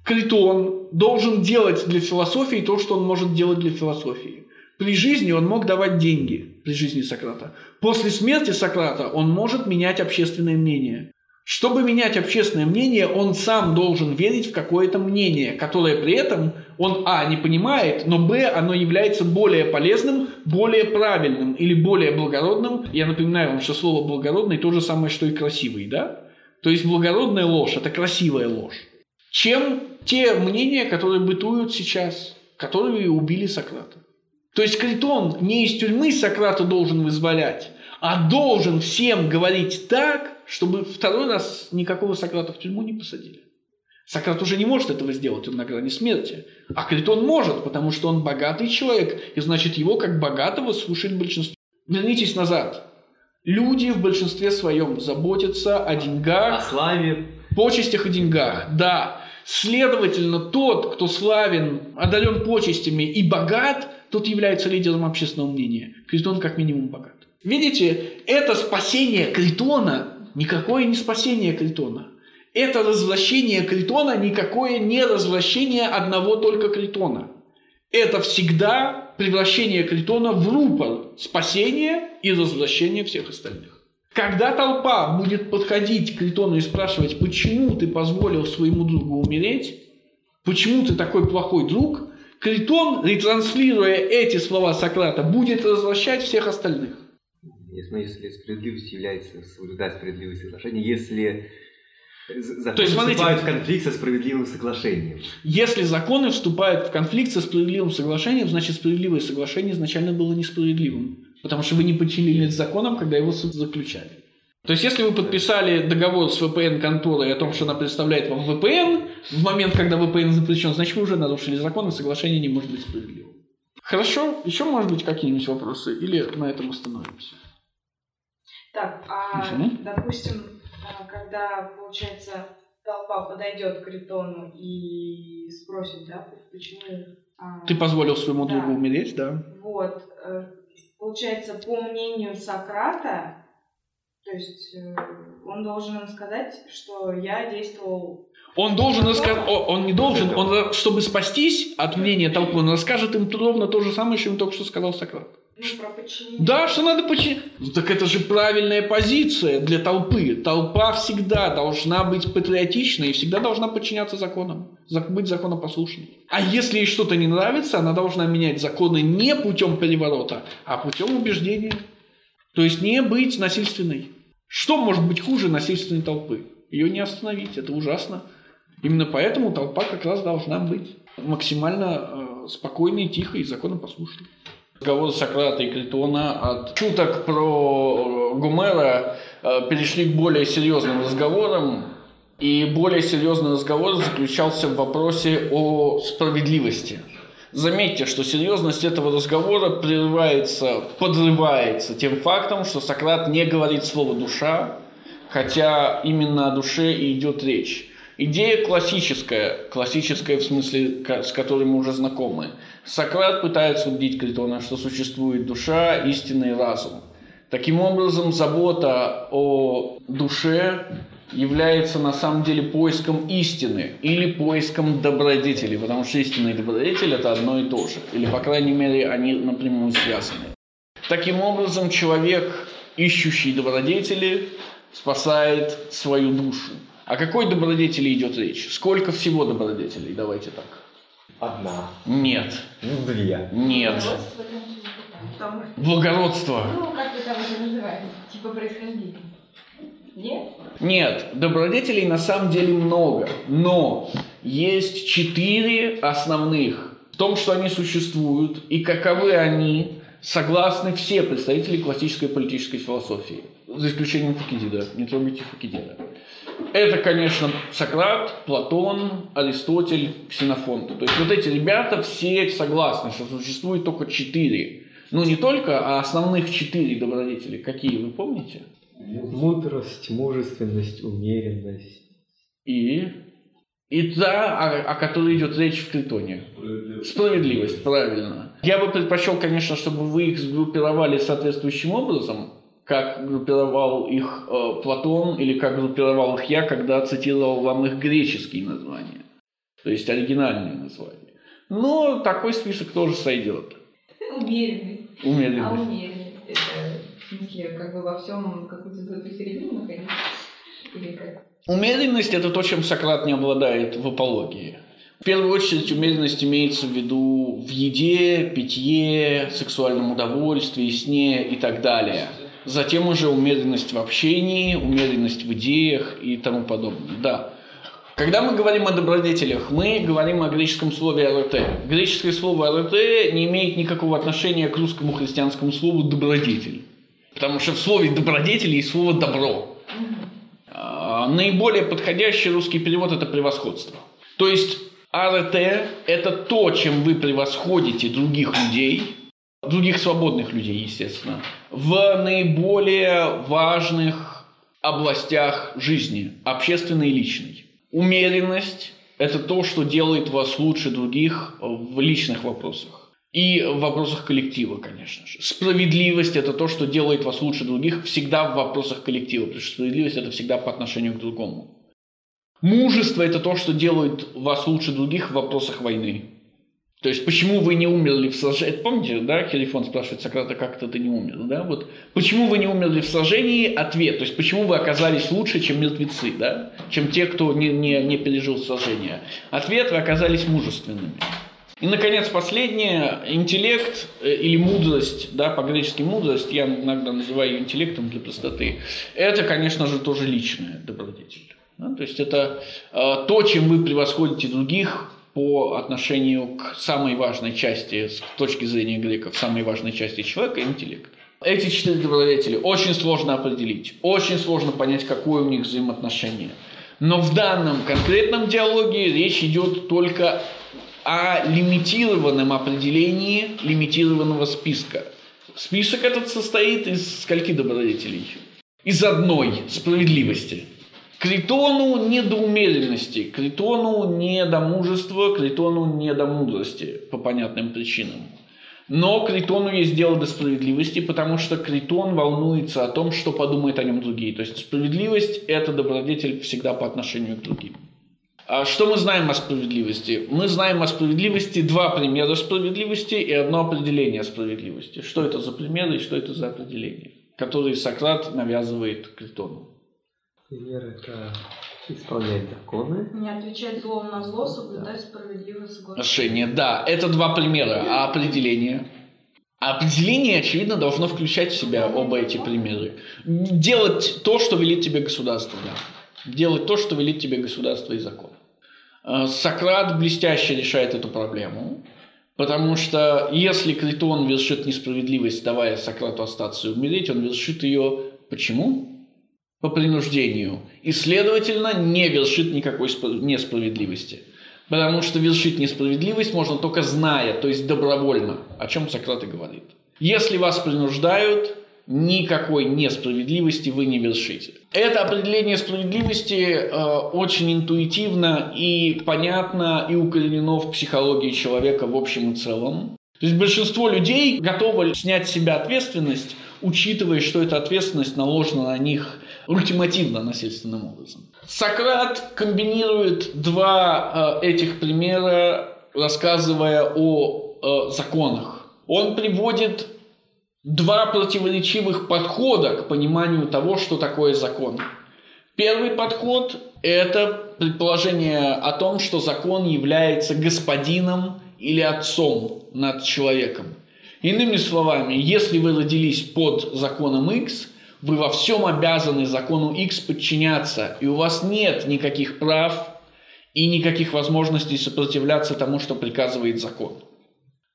Критон должен делать для философии то, что он может делать для философии. При жизни он мог давать деньги, при жизни Сократа. После смерти Сократа он может менять общественное мнение. Чтобы менять общественное мнение, он сам должен верить в какое-то мнение, которое при этом он, а, не понимает, но, б, оно является более полезным, более правильным или более благородным. Я напоминаю вам, что слово «благородный» то же самое, что и «красивый», да? То есть благородная ложь – это красивая ложь. Чем те мнения, которые бытуют сейчас, которые убили Сократа. То есть Критон не из тюрьмы Сократа должен вызволять, а должен всем говорить так, чтобы второй раз никакого Сократа в тюрьму не посадили. Сократ уже не может этого сделать, он на грани смерти. А Критон может, потому что он богатый человек, и значит его как богатого слушает большинство. Вернитесь назад. Люди в большинстве своем заботятся о О деньгах, славе почестях и деньгах. Да, следовательно, тот, кто славен, одарен почестями и богат, тот является лидером общественного мнения. Критон как минимум богат. Видите, это спасение Критона никакое не спасение Критона. Это развращение Критона никакое не развращение одного только Критона. Это всегда превращение Критона в рупор спасения и развращения всех остальных. Когда толпа будет подходить к Критону и спрашивать, почему ты позволил своему другу умереть, почему ты такой плохой друг, Критон, ретранслируя эти слова Сократа, будет развращать всех остальных. Если, ну, если справедливость является соблюдать справедливое соглашение, если законы То есть, смотрите- вступают в конфликт со справедливым соглашением. Если законы вступают в конфликт со справедливым соглашением, значит справедливое соглашение изначально было несправедливым. Потому что вы не подчинились законам, когда его заключали. То есть, если вы подписали договор с VPN-конторой о том, что она представляет вам VPN, в момент, когда VPN запрещен, значит, вы уже нарушили закон, и соглашение не может быть справедливым. Хорошо? Еще, может быть, какие-нибудь вопросы? Или на этом остановимся? Так, а Мгм. допустим, а, когда, получается, толпа подойдет к Критону и спросит, да, почему... а, Ты позволил своему Да. другу умереть, да? Вот, э, получается, по мнению Сократа, то есть э, он должен им сказать, что я действовал... Он должен рассказать, он не должен, он, чтобы спастись от мнения толпы, он расскажет им ровно то же самое, что им только что сказал Сократ. Ну. Да, что надо починить. Так это же правильная позиция для толпы. Толпа всегда должна быть патриотичной и всегда должна подчиняться законам, за- быть законопослушной. А если ей что-то не нравится, она должна менять законы не путем переворота, а путем убеждения. То есть не быть насильственной. Что может быть хуже насильственной толпы? Ее не остановить, это ужасно. Именно поэтому толпа как раз должна быть максимально э, спокойной, тихой и законопослушной. Разговоры Сократа и Критона от шуток про Гомера э, перешли к более серьезным разговорам. И более серьезный разговор заключался в вопросе о справедливости. Заметьте, что серьезность этого разговора прерывается, подрывается тем фактом, что Сократ не говорит слово «душа», хотя именно о душе и идет речь. Идея классическая, классическая в смысле, с которой мы уже знакомы. Сократ пытается убедить Критона, что существует душа, истинный разум. Таким образом, забота о душе является на самом деле поиском истины или поиском добродетели, потому что истина и добродетель – это одно и то же, или, по крайней мере, они напрямую связаны. Таким образом, человек, ищущий добродетели, спасает свою душу. О какой добродетели идет речь? Сколько всего добродетелей? Давайте так. Одна. Нет, Ну, две. нет. Благородство. Ну, как вы там это называете? Типа происхождения. Нет? Нет, добродетелей на самом деле много, но есть четыре основных. В том, что они существуют и каковы они, согласны все представители классической политической философии. За исключением Фукидида. Не трогайте Фукидида. Это, конечно, Сократ, Платон, Аристотель, Ксенофонт. То есть вот эти ребята все согласны, что существует только четыре. Ну не только, а основных четыре добродетели. Какие вы помните? Мудрость, мужественность, умеренность. И, и та, о, о которой идет речь в Критоне. Справедливость, правильно. Я бы предпочел, конечно, чтобы вы их сгруппировали соответствующим образом, как группировал их э, Платон или как группировал их я, когда цитировал вам их греческие названия. То есть оригинальные названия. Но такой список тоже сойдет. Умеренный. А Умеренный. умеренный. Это, в смысле, как бы во всем какую-то золотую середину находить? Или как? Умеренность – это то, чем Сократ не обладает в апологии. В первую очередь умеренность имеется в виду в еде, питье, сексуальном удовольствии, сне и так далее. Затем уже умеренность в общении, умеренность в идеях и тому подобное. Да. Когда мы говорим о добродетелях, мы говорим о греческом слове «арете». Греческое слово «арете» не имеет никакого отношения к русскому христианскому слову «добродетель». Потому что в слове добродетели есть слово добро. А, наиболее подходящий русский перевод это превосходство. То есть АРТ – это то, чем вы превосходите других людей, других свободных людей, естественно, в наиболее важных областях жизни, общественной и личной. Умеренность – это то, что делает вас лучше других в личных вопросах. И в вопросах коллектива, конечно же. Справедливость – это то, что делает вас лучше других всегда в вопросах коллектива, потому что справедливость – это всегда по отношению к другому. Мужество – это то, что делает вас лучше других в вопросах войны. То есть, почему вы не умерли в сражении? Помните, да, Херифон спрашивает Сократа, как это ты не умер, да? Вот, почему вы не умерли в сражении? Ответ, то есть, почему вы оказались лучше, чем мертвецы, да? Чем те, кто не, не, не пережил сражение? Ответ, вы оказались мужественными. И, наконец, последнее, интеллект э, или мудрость, да, по-гречески мудрость, я иногда называю ее интеллектом для простоты, это, конечно же, тоже личное добродетель. Да? То есть это э, то, чем вы превосходите других по отношению к самой важной части, с точки зрения греков, самой важной части человека – интеллект. Эти четыре добродетели очень сложно определить, очень сложно понять, какое у них взаимоотношение. Но в данном конкретном диалоге речь идет только о лимитированном определении лимитированного списка. Список этот состоит из скольки добродетелей? Из одной – справедливости. Критону не до умеренности, Критону не до мужества, Критону не до мудрости по понятным причинам. Но Критону есть дело до справедливости, потому что Критон волнуется о том, что подумают о нем другие. То есть справедливость – это добродетель всегда по отношению к другим. А что мы знаем о справедливости? Мы знаем о справедливости два примера справедливости и одно определение справедливости. Что это за примеры и что это за определение, которые Сократ навязывает Критону? Пример – это исполнять законы. Не отвечать злом на зло, соблюдать справедливое соглашение. Да, это два примера. А определение? определение, очевидно, должно включать в себя оба эти примеры. Делать то, что велит тебе государство, да. Делать то, что велит тебе государство и закон. Э, Сократ блестяще решает эту проблему, потому что если Критон вершит несправедливость, давая Сократу остаться и умереть, он вершит ее почему? По принуждению. И, следовательно, не вершит никакой несправедливости. Потому что вершить несправедливость можно только зная, то есть добровольно, о чем Сократ и говорит. Если вас принуждают, никакой несправедливости вы не вершите. Это определение справедливости э, очень интуитивно и понятно и укоренено в психологии человека в общем и целом. То есть большинство людей готовы снять с себя ответственность, учитывая, что эта ответственность наложена на них ультимативно насильственным образом. Сократ комбинирует два э, этих примера, рассказывая о э, законах. Он приводит два противоречивых подхода к пониманию того, что такое закон. Первый подход – это предположение о том, что закон является господином или отцом над человеком. Иными словами, если вы родились под законом X, вы во всем обязаны закону X подчиняться, и у вас нет никаких прав и никаких возможностей сопротивляться тому, что приказывает закон.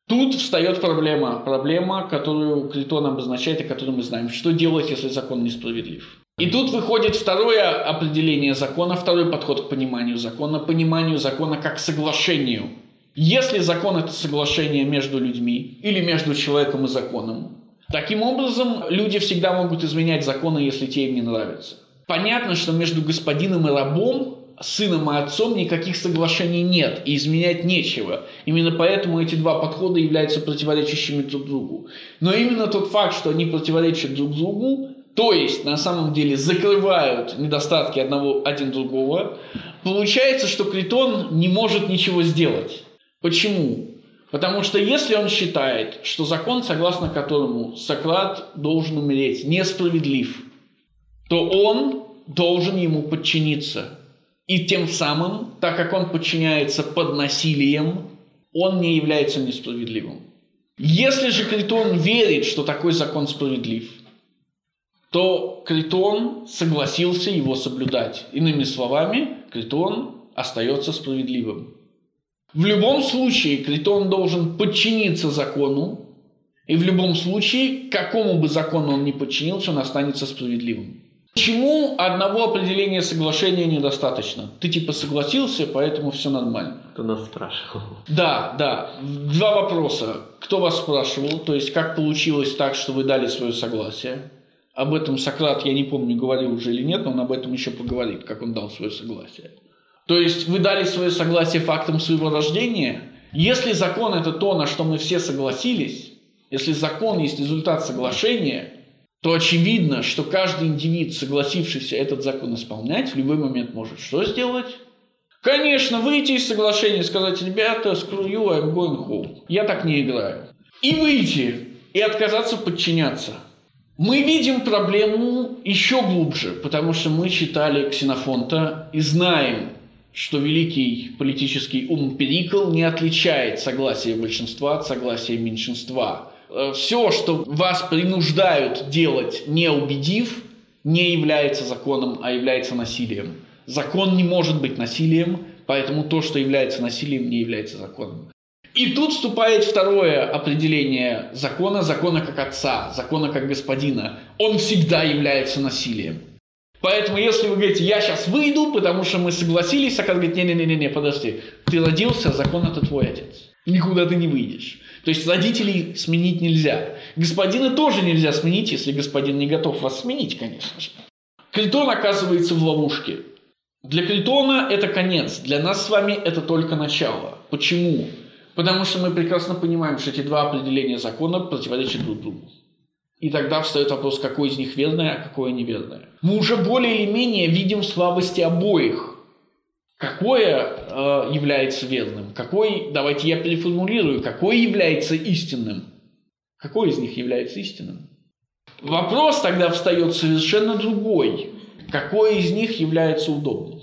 Тут встает проблема, проблема, которую Критон обозначает и которую мы знаем. Что делать, если закон несправедлив? И тут выходит второе определение закона, второй подход к пониманию закона, пониманию закона как соглашению. Если закон – это соглашение между людьми или между человеком и законом, таким образом люди всегда могут изменять законы, если те им не нравятся. Понятно, что между господином и рабом сыном и отцом никаких соглашений нет, и изменять нечего. Именно поэтому эти два подхода являются противоречащими друг другу. Но именно тот факт, что они противоречат друг другу, то есть на самом деле закрывают недостатки одного, один другого, получается, что Критон не может ничего сделать. Почему? Потому что если он считает, что закон, согласно которому Сократ должен умереть, несправедлив, то он должен ему подчиниться. И тем самым, так как он подчиняется под насилием, он не является несправедливым. Если же Критон верит, что такой закон справедлив, то Критон согласился его соблюдать. Иными словами, Критон остается справедливым. В любом случае Критон должен подчиниться закону, И в любом случае, какому бы закону он ни подчинился, он останется справедливым. Почему одного определения соглашения недостаточно? Ты типа согласился, поэтому все нормально. Кто нас спрашивал? Да, да. Два вопроса. Кто вас спрашивал? То есть, как получилось так, что вы дали свое согласие? Об этом Сократ, я не помню, говорил уже или нет, но он об этом еще поговорит, как он дал свое согласие. То есть, вы дали свое согласие фактом своего рождения? Если закон – это то, на что мы все согласились, если закон есть результат соглашения, то очевидно, что каждый индивид, согласившийся этот закон исполнять, в любой момент может что сделать? Конечно, выйти из соглашения и сказать, ребята, screw you, I'm going home. Я так не играю. И выйти, и отказаться подчиняться. Мы видим проблему еще глубже, потому что мы читали Ксенофонта и знаем, что великий политический ум Перикл не отличает согласие большинства от согласия меньшинства. Э, Все, что вас принуждают делать, не убедив, не является законом, а является насилием. Закон не может быть насилием, поэтому то, что является насилием, не является законом. И тут вступает второе определение закона, закона как отца, закона как господина. Он всегда является насилием. Поэтому, если вы говорите, я сейчас выйду, потому что мы согласились, а когда говорит, не-не-не-не, подожди, ты родился, закон это твой отец. Никуда ты не выйдешь. То есть родителей сменить нельзя. Господина тоже нельзя сменить, если господин не готов вас сменить, конечно же. Критон оказывается в ловушке. Для Критона это конец, для нас с вами это только начало. Почему? Потому что мы прекрасно понимаем, что эти два определения закона противоречат друг другу. И тогда встает вопрос, какое из них верное, а какое неверное. Мы уже более или менее видим слабости обоих. Какое э, является верным? Какой, давайте я переформулирую, какой является истинным? Какой из них является истинным? Вопрос тогда встает совершенно другой. Какой из них является удобным?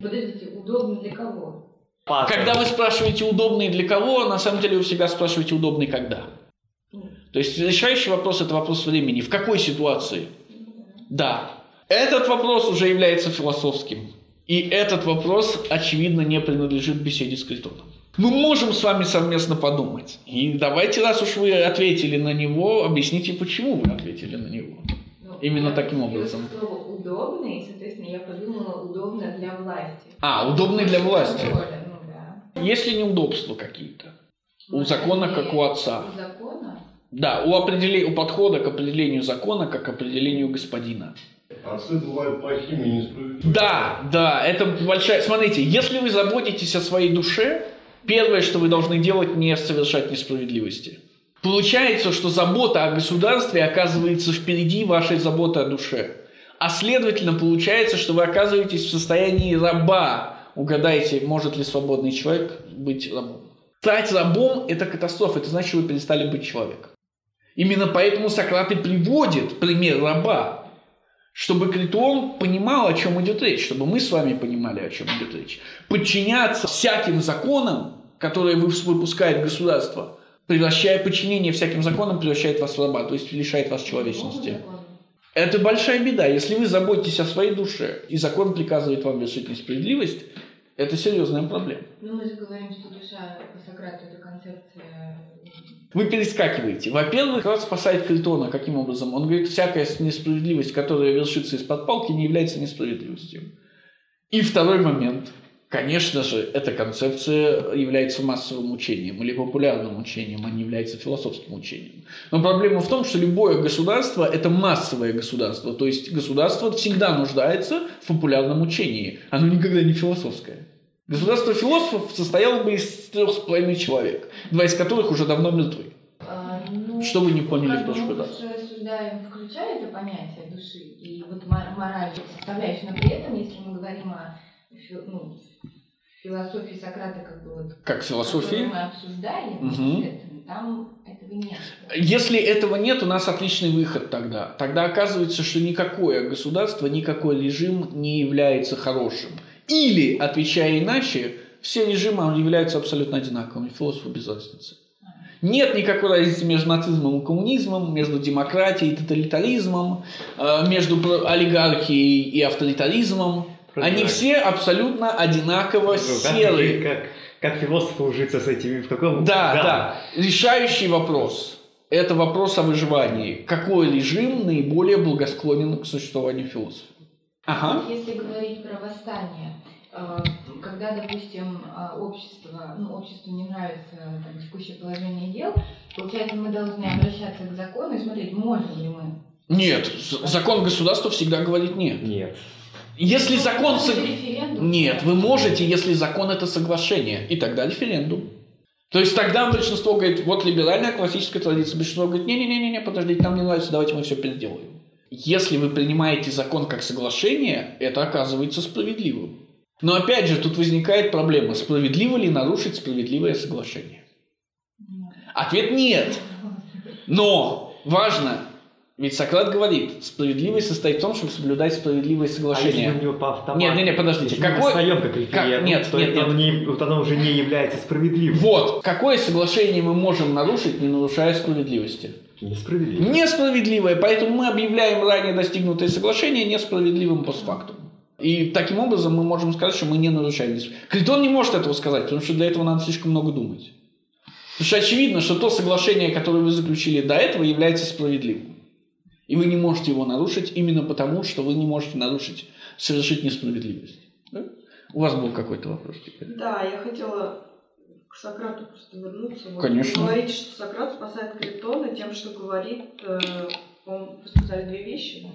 Подождите, удобно для кого? Когда вы спрашиваете удобный для кого, на самом деле вы всегда спрашиваете удобный когда. То есть решающий вопрос это вопрос времени. В какой ситуации? Да. Этот вопрос уже является философским. И этот вопрос, очевидно, не принадлежит беседе с Критоном. Мы можем с вами совместно подумать. И давайте, раз уж вы ответили на него, объясните, почему вы ответили на него. Ну, Именно таким образом. слово удобный, соответственно, я подумала, удобно для власти. А, удобный для власти. Ну да. Есть ли неудобства какие-то? У закона, как у отца. У закона? Да, у, определе- у подхода к определению закона, как к определению господина. Отцы бывают плохими и несправедливыми. Да, да, это большая... Смотрите, если вы заботитесь о своей душе, первое, что вы должны делать, не совершать несправедливости. Получается, что забота о государстве оказывается впереди вашей заботы о душе. А следовательно, получается, что вы оказываетесь в состоянии раба. Угадайте, может ли свободный человек быть рабом? Стать рабом – это катастрофа, это значит, что вы перестали быть человеком. Именно поэтому Сократ и приводит пример раба, чтобы Критон понимал, о чем идет речь, чтобы мы с вами понимали, о чем идет речь. Подчиняться всяким законам, которые вы- выпускает государство, превращая подчинение всяким законам, превращает вас в раба, то есть лишает вас человечности. Это большая беда. Если вы заботитесь о своей душе, и закон приказывает вам вершить несправедливость, это серьезная проблема. Ну, мы же говорим, что душа по Сократу это концепция... Вы перескакиваете. Во-первых, Сократ спасает Критона. Каким образом? Он говорит, всякая несправедливость, которая вершится из-под палки, не является несправедливостью. И второй момент. Конечно же, эта концепция является массовым учением или популярным учением, а не является философским учением. Но проблема в том, что любое государство – это массовое государство. То есть государство всегда нуждается в популярном учении. Оно никогда не философское. Государство философов состояло бы из трех с половиной человек, два из которых уже давно мертвы. А, ну, Что вы не поняли в прошлый мы раз? рассуждаем, включая это понятие души и вот мо- моральную составляющую, но при этом, если мы говорим о ну, философии Сократа, как бы вот, Как философии? мы обсуждали, естественно, там этого нет. Если этого нет, у нас отличный выход тогда. Тогда оказывается, что никакое государство, никакой режим не является хорошим. Или, отвечая иначе, все режимы являются абсолютно одинаковыми. Философу без разницы. Нет никакой разницы между нацизмом и коммунизмом, между демократией и тоталитаризмом, э, между олигархией и авторитаризмом. Они все абсолютно одинаково Как, серые. как, как философу ужиться с этими в каком... Да, да. Решающий вопрос. Это вопрос о выживании. Какой режим наиболее благосклонен к существованию философа? Ага. Если говорить про восстание, э, когда, допустим, э, общество, ну, обществу не нравится там, текущее положение дел, получается, мы должны обращаться к закону и смотреть, можем ли мы. Нет, закон государства всегда говорит нет. Нет. Если закон... сог- Референдум. Нет, вы можете, если закон это соглашение, и тогда референдум. То есть тогда большинство говорит, вот либеральная классическая традиция, большинство говорит, не-не-не, подождите, нам не нравится, давайте мы все переделаем. Если вы принимаете закон как соглашение, это оказывается справедливым. Но опять же, тут возникает проблема, справедливо ли нарушить справедливое соглашение? Нет. Ответ нет. Но важно, ведь Сократ говорит, справедливость состоит в том, чтобы соблюдать справедливое А если соглашение. у него по автомату? Нет, нет, нет, подождите. Если мы Какой- восстаем как референдум, нет, то нет, это, Не, вот оно уже не является справедливым. Вот, какое соглашение мы можем нарушить, не нарушая справедливости? Несправедливым. Несправедливое, поэтому мы объявляем ранее достигнутое соглашение несправедливым постфактум. И таким образом мы можем сказать, что мы не нарушаем. дисциплину. Критон не может этого сказать, потому что для этого надо слишком много думать. Потому что очевидно, что то соглашение, которое вы заключили до этого, является справедливым. И вы не можете его нарушить именно потому, что вы не можете нарушить, совершить несправедливость. Да? У вас был какой-то вопрос теперь? Да, я хотела Сократу просто вернуться. Вот Конечно. Говорите, что Сократ спасает Критона тем, что говорит, э, по-моему, вы сказали две вещи. да?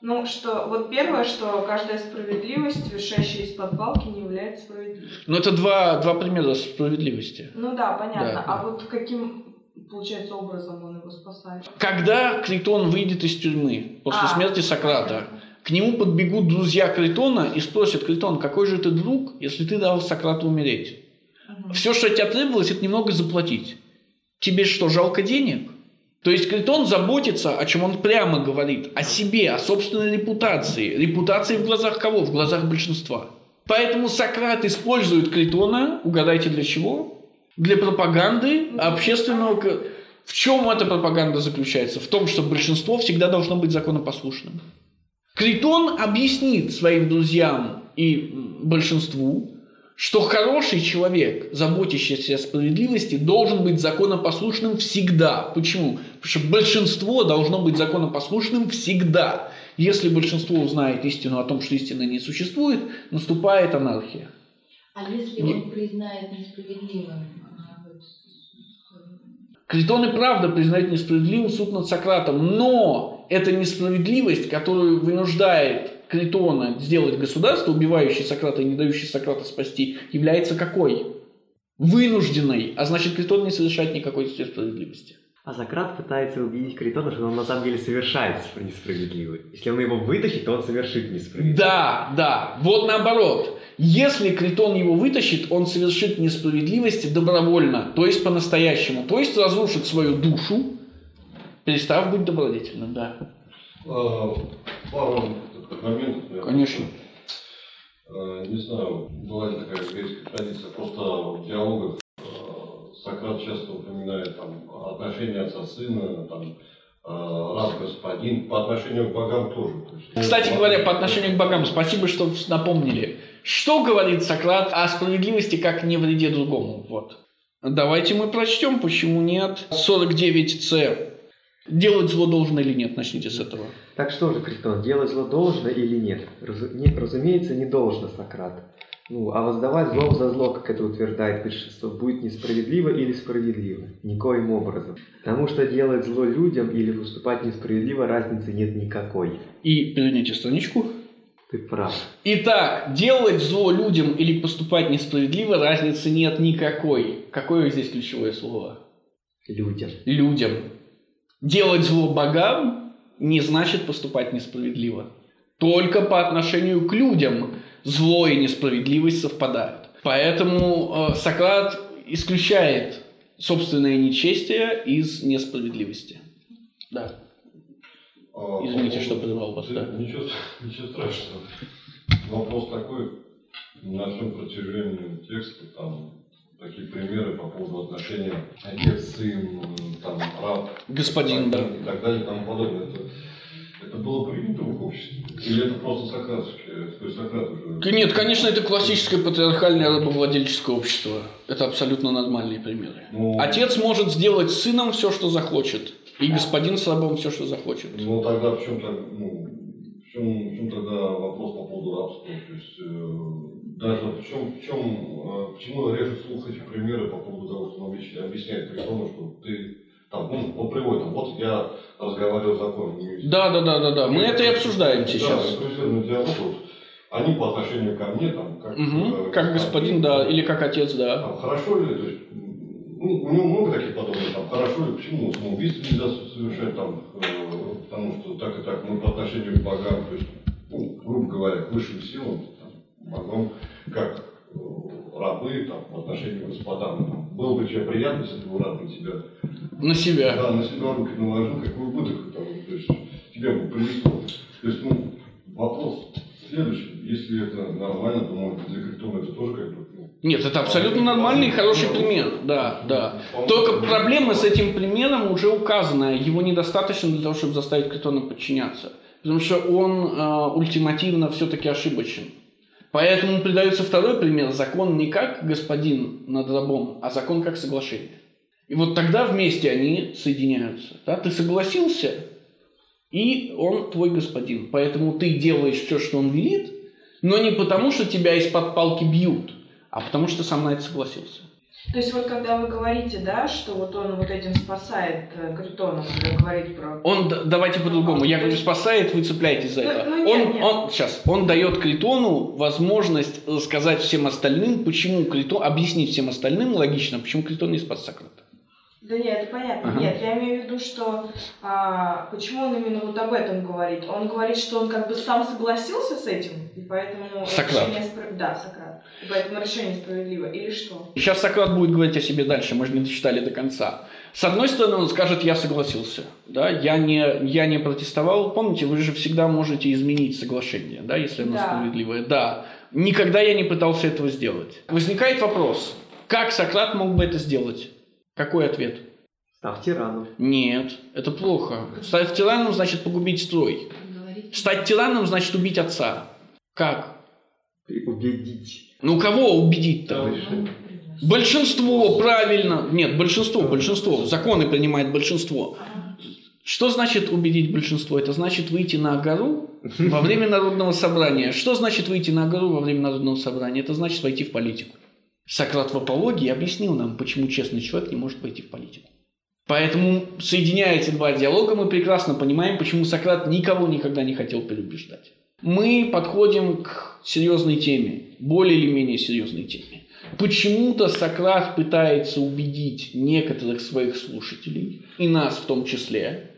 Ну, что вот первое, что каждая справедливость, вышедшая из-под палки, не является справедливой. Ну, это два, два примера справедливости. Ну да, понятно. Да, а да. вот каким, получается, образом он его спасает? Когда Критон выйдет из тюрьмы после А, смерти Сократа, понятно. к нему подбегут друзья Критона и спросят, Критон, какой же ты друг, если ты дал Сократу умереть? Все, что от тебя требовалось, это немного заплатить. Тебе что, жалко денег? То есть Критон заботится, о чем он прямо говорит, о себе, о собственной репутации. Репутации в глазах кого? В глазах большинства. Поэтому Сократ использует Критона, угадайте для чего? Для пропаганды общественного... В чем эта пропаганда заключается? В том, что большинство всегда должно быть законопослушным. Критон объяснит своим друзьям и большинству, что хороший человек, заботящийся о справедливости, должен быть законопослушным всегда. Почему? Потому что большинство должно быть законопослушным всегда. Если большинство узнает истину о том, что истины не существует, наступает анархия. А если Не- он признает несправедливым а, Критон и правда признает несправедливым суд над Сократом, но эта несправедливость, которую вынуждает Критона сделать государство, убивающее Сократа и не дающее Сократа спасти, является какой? Вынужденной, а значит Критон не совершает никакой справедливости. А Сократ пытается убедить Критона, что он на самом деле совершает несправедливый. Если он его вытащит, то он совершит несправедливый. Да, да, вот наоборот. Если Критон его вытащит, он совершит несправедливость добровольно, то есть по-настоящему, то есть разрушит свою душу, перестав быть добродетельным, да. А, Моментов. наверное. Конечно. А, Не знаю, была ли такая греческая традиция, просто в диалогах а, Сократ часто упоминает там, отношения отца-сына, там, а, раб господин, по отношению к богам тоже. Кстати говоря, по отношению к богам, спасибо, что напомнили. Что говорит Сократ о справедливости как не вреде другому? Вот. Давайте мы прочтем, почему нет. 49c. Делать зло должно или нет? Начните с этого. Так что же, Критон, делать зло должно или нет? Разу- не- разумеется, не должно, Сократ. Ну, а воздавать зло за зло, как это утверждает большинство, будет несправедливо или справедливо? Никоим образом. Потому что делать зло людям или выступать несправедливо разницы нет никакой. И переверните страничку. Ты прав. Итак, делать зло людям или поступать несправедливо разницы нет никакой. Какое здесь ключевое слово? Людям. Людям. Делать зло богам не значит поступать несправедливо. Только по отношению к людям зло и несправедливость совпадают. Поэтому э, Сократ исключает собственное нечестие из несправедливости. Да. а, Извините, что прервал вас, да. Ничего, ничего страшного. Вопрос такой, на всем протяжении текста, там, такие примеры по поводу отношения отец, сын, там, раб, Господин, да. и так далее и тому подобное. Это, Это было принято в обществе? Или это просто сократские, то есть Сократ уже... Нет, конечно, это классическое патриархальное рабовладельческое общество. Это абсолютно нормальные примеры. Ну, Отец может сделать с сыном все, что захочет. И господин с рабом все, что захочет. Ну тогда в чем, то ну, в чем, в чем тогда вопрос по поводу рабства? То есть э, даже в чем, в чем, э, почему режет слух эти примеры по поводу того, что он объясняет, объясняет Критону, что ты там, ну, он приводит, там, вот я разговаривал с законом. Да, да, да, да, да. Мы это и обсуждаем сейчас. Да, импровизированный диалог, вот, они по отношению ко мне, там, как, э, Как господин, да, или как отец, да. Там, хорошо ли, то есть, ну, у него много таких подобных, там, хорошо ли, почему самоубийство нельзя совершать, там, э, потому что так и так, мы по отношению к богам, то есть, ну, грубо говоря, к высшим силам, богам, как э, рабы, там, по отношению к господам. Было бы тебе приятно, если бы раб на тебя, На себя. да, на себя руки наложил, какой убыток, там, то есть, тебе бы принесло. То есть, ну, вопрос следующий, если это нормально, то, может быть, для Критона это тоже как бы, ну, Нет, это абсолютно нормальный и хороший пример. Да, да. Только проблема с этим примером уже указана. Его недостаточно для того, чтобы заставить Критона подчиняться. Потому что он э, ультимативно все-таки ошибочен. Поэтому придается второй пример. Закон не как господин над рабом, а закон как соглашение. И вот тогда вместе они соединяются. Да? Ты согласился, и он твой господин. Поэтому ты делаешь все, что он велит, но не потому, что тебя из-под палки бьют, а потому что сам на это согласился. То есть вот когда вы говорите, да, что вот он вот этим спасает э, Критона, когда говорит про... Он, давайте по-другому, я говорю, спасает, вы цепляетесь за Ну, это. ну, нет, он, нет. он, сейчас, он дает Критону возможность сказать всем остальным, почему Критон, объяснить всем остальным логично, почему Критон не спас Сократа. Да нет, это понятно. Ага. Нет, я имею в виду, что а, почему он именно вот об этом говорит? Он говорит, что он как бы сам согласился с этим, и поэтому Сократ. решение спро- Да, Сократ. И поэтому решение справедливо. Или что? Сейчас Сократ будет говорить о себе дальше, мы же не дочитали до конца. С одной стороны, он скажет, я согласился, да, я не, я не протестовал. Помните, вы же всегда можете изменить соглашение, да, если оно Да. справедливое. Да, никогда я не пытался этого сделать. Возникает вопрос, как Сократ мог бы это сделать? Какой ответ? Став тираном. Нет, это плохо. Стать тираном значит погубить строй. Говорить. Стать тираном значит убить отца. Как? Убедить. Ну кого убедить-то? Выше. Большинство, правильно. Нет, большинство, большинство. Законы принимает большинство. Что значит убедить большинство? Это значит выйти на гору во время народного собрания. Что значит выйти на гору во время народного собрания? Это значит войти в политику. Сократ в апологии объяснил нам, почему честный человек не может пойти в политику. Поэтому, соединяя эти два диалога, мы прекрасно понимаем, почему Сократ никого никогда не хотел переубеждать. Мы подходим к серьезной теме, более или менее серьезной теме. Почему-то Сократ пытается убедить некоторых своих слушателей, и нас в том числе,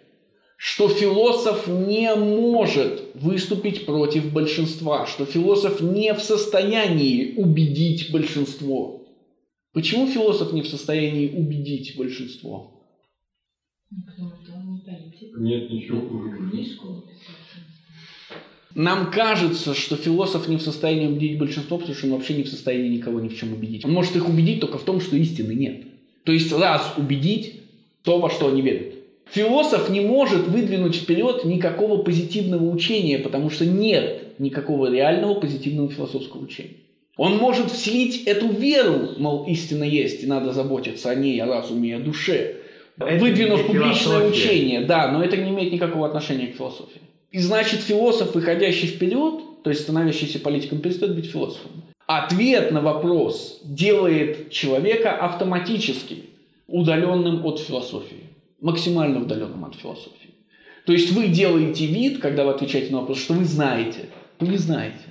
что философ не может выступить против большинства, что философ не в состоянии убедить большинство. Почему философ не в состоянии убедить большинство? Ну, Потому что он не политик. Нет ничего хуже. Нам кажется, что философ не в состоянии убедить большинство, потому что он вообще не в состоянии никого ни в чем убедить. Он может их убедить только в том, что истины нет. То есть раз убедить то, во что они верят. Философ не может выдвинуть вперед никакого позитивного учения, потому что нет никакого реального позитивного философского учения. Он может вселить эту веру, мол, истина есть, и надо заботиться о ней, о разуме, о душе, Это выдвинув публичное философия. учение, да, но это не имеет никакого отношения к философии. И значит, философ, выходящий вперед, то есть становящийся политиком, перестает быть философом. Ответ на вопрос делает человека автоматически удаленным от философии, максимально удаленным от философии. То есть вы делаете вид, когда вы отвечаете на вопрос, что вы знаете. Вы не знаете.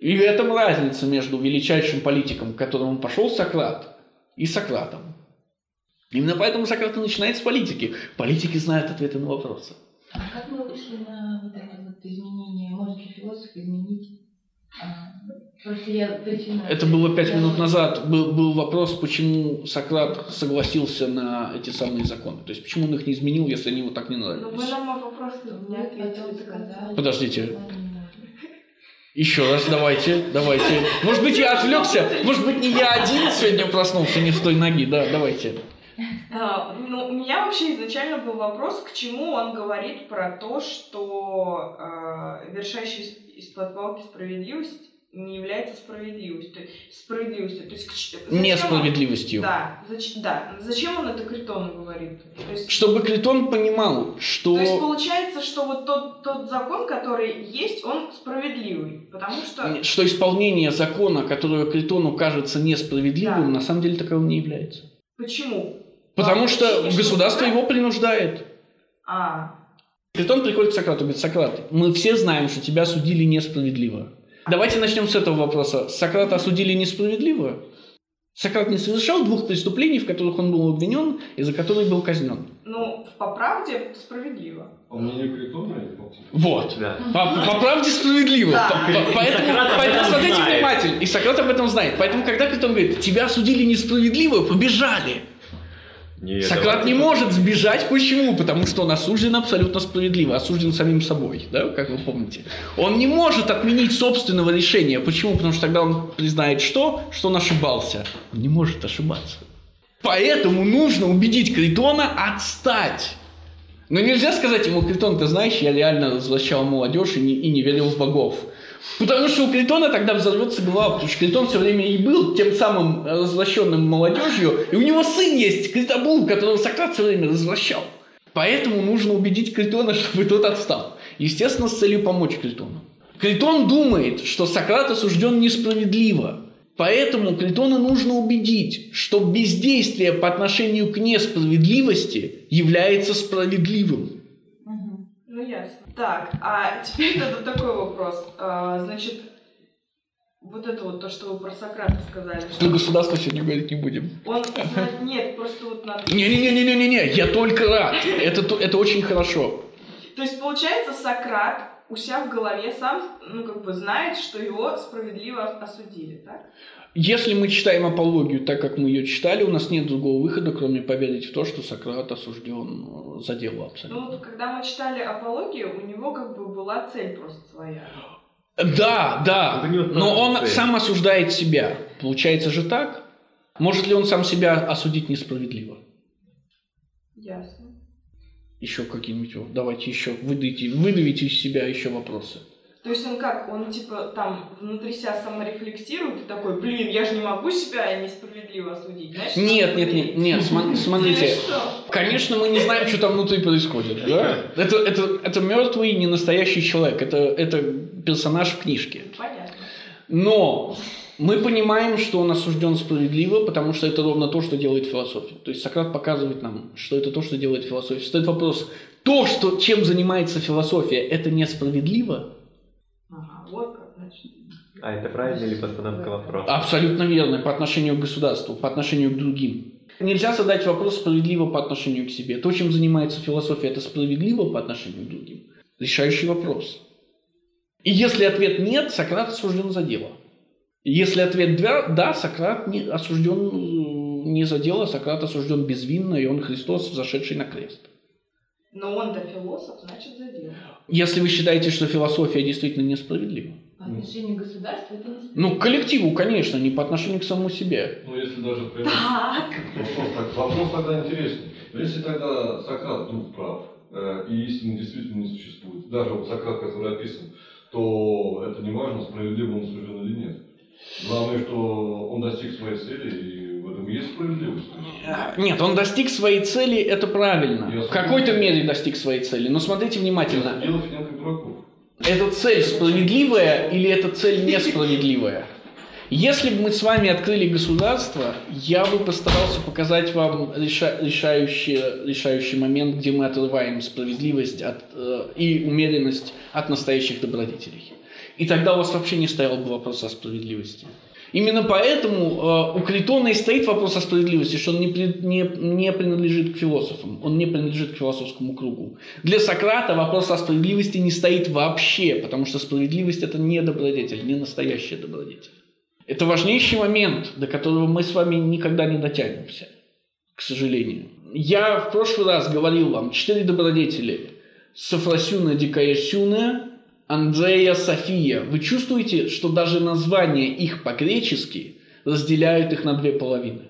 И в этом разница между величайшим политиком, к которому пошел Сократ, и Сократом. Именно поэтому Сократ и начинает с политики. Политики знают ответы на вопросы. А как мы вышли на вот это вот изменение? Может ли философ изменить? А, просто я причина... Это было пять минут назад. Был, был вопрос, почему Сократ согласился на эти самые законы. То есть, почему он их не изменил, если они ему так не Ну, вы нравились. на мой вопрос не Вы ответили Подождите. Еще раз, давайте, давайте. Может быть, я отвлекся? Может быть, не я один сегодня проснулся не с той ноги? Да, давайте. А, Ну, у меня вообще изначально был вопрос, к чему он говорит про то, что э, вершащая из- из-под палки справедливость не является справедливостью. Справедливостью. То есть, зачем он- Несправедливостью. Да, зач- да. Зачем он это Критону говорит? То есть, Чтобы Критон понимал, что... то есть получается, что вот тот, тот закон, который есть, он справедливый. Потому что... что исполнение закона, которое Критону кажется несправедливым, Да. на самом деле таковым не является. Почему? Потому А, что государство его принуждает. А, Критон приходит к Сократу и говорит, Сократ, мы все знаем, что тебя судили несправедливо. Давайте начнем с этого вопроса. Сократа осудили несправедливо? Сократ не совершал двух преступлений, в которых он был обвинен и за которые был казнен. ну, по правде справедливо. По мнению Критона, помню. Вот. Да. По, по правде справедливо. Да. По- по- поэтому поэтому этом смотрите знает. внимательно. И Сократ об этом знает. Поэтому, когда Критон говорит, тебя осудили несправедливо, побежали. Не, Сократ давайте не может сбежать. Почему? Потому что он осужден абсолютно справедливо, осужден самим собой, да, как вы помните. Он не может отменить собственного решения. Почему? Потому что тогда он признает что? Что он ошибался. Он не может ошибаться. Поэтому нужно убедить Критона отстать. Но нельзя сказать ему, Критон, ты знаешь, я реально возвращал молодежь и не, и не верил в богов. Потому что у Критона тогда взорвется голова, потому что Критон все время и был тем самым развращенным молодежью, и у него сын есть, Критобул, которого Сократ все время развращал. Поэтому нужно убедить Критона, чтобы тот отстал. Естественно, с целью помочь Критону. Критон думает, что Сократ осужден несправедливо. Поэтому Критона нужно убедить, что бездействие по отношению к несправедливости является справедливым. Так, а теперь тогда такой вопрос. А, значит, вот это вот то, что вы про Сократа сказали. Про Что государство сегодня говорить не будем. он знает... Нет, просто вот надо... Не-не-не-не-не-не, я только рад. Это, то- это очень хорошо. То есть, получается, Сократ у себя в голове сам, ну, как бы знает, что его справедливо осудили, так? Если мы читаем апологию так, как мы ее читали, у нас нет другого выхода, кроме поверить в то, что Сократ осужден э, за дело Ну, абсолютно. вот когда мы читали апологию, у него как бы была цель просто своя. Да, да, но он цель. сам осуждает себя. Получается же так? Может ли он сам себя осудить несправедливо? Ясно. Еще какие-нибудь, давайте еще, выдавите, выдавите из себя еще вопросы. То есть он как, он типа там внутри себя саморефлексирует и такой, блин, я же не могу себя несправедливо осудить, знаешь? Нет, нет, нет, нет, сма- смотрите. Конечно, мы не знаем, что там внутри происходит. Да? Это, это, это мертвый, не настоящий человек. Это, это персонаж в книжке. Понятно. Но мы понимаем, что он осужден справедливо, потому что это ровно то, что делает философия. То есть Сократ показывает нам, что это то, что делает философия. Стоит вопрос, то, что, чем занимается философия, это несправедливо? Ага, вот как, значит. А это правильно или постановка вопроса? Абсолютно верно по отношению к государству, по отношению к другим. Нельзя задать вопрос справедливо по отношению к себе. То, чем занимается философия, это справедливо по отношению к другим. Решающий вопрос. И если ответ нет, Сократ осужден за дело. Если ответ да, да, Сократ не осужден э, не за дело, Сократ осужден безвинно, и он Христос, зашедший на крест. Но он-то философ, значит, за дело. Если вы считаете, что философия действительно несправедлива. По отношению к государству это не Ну, к коллективу, конечно, не по отношению к самому себе. Ну, если даже. Так. Вопрос, так- вопрос тогда интересный. Но Если тогда Сократ вдруг прав, э, и истины действительно не существует, даже вот Сократ, который описан, то это не важно, справедливо он осужден или нет. Главное, что он достиг своей цели, и есть справедливость. А, Нет, он достиг своей цели, это правильно. Я В какой-то мере достиг своей цели. Но смотрите внимательно. Это цель справедливая или это цель несправедливая? Если бы мы с вами открыли государство, я бы постарался показать вам реша- решающий, решающий момент, где мы отрываем справедливость от, э, и умеренность от настоящих добродетелей. И тогда у вас вообще не стоял бы вопрос о справедливости. Именно поэтому э, у Критона и стоит вопрос о справедливости, что он не, при- не, не принадлежит к философам, он не принадлежит к философскому кругу. Для Сократа вопрос о справедливости не стоит вообще, потому что справедливость это не добродетель, не настоящая добродетель. Это важнейший момент, до которого мы с вами никогда не дотянемся, к сожалению. Я в прошлый раз говорил вам четыре добродетели. Софросюна Дикаесюна, Андрея София. Вы чувствуете, что даже названия их по-гречески разделяют их на две половины?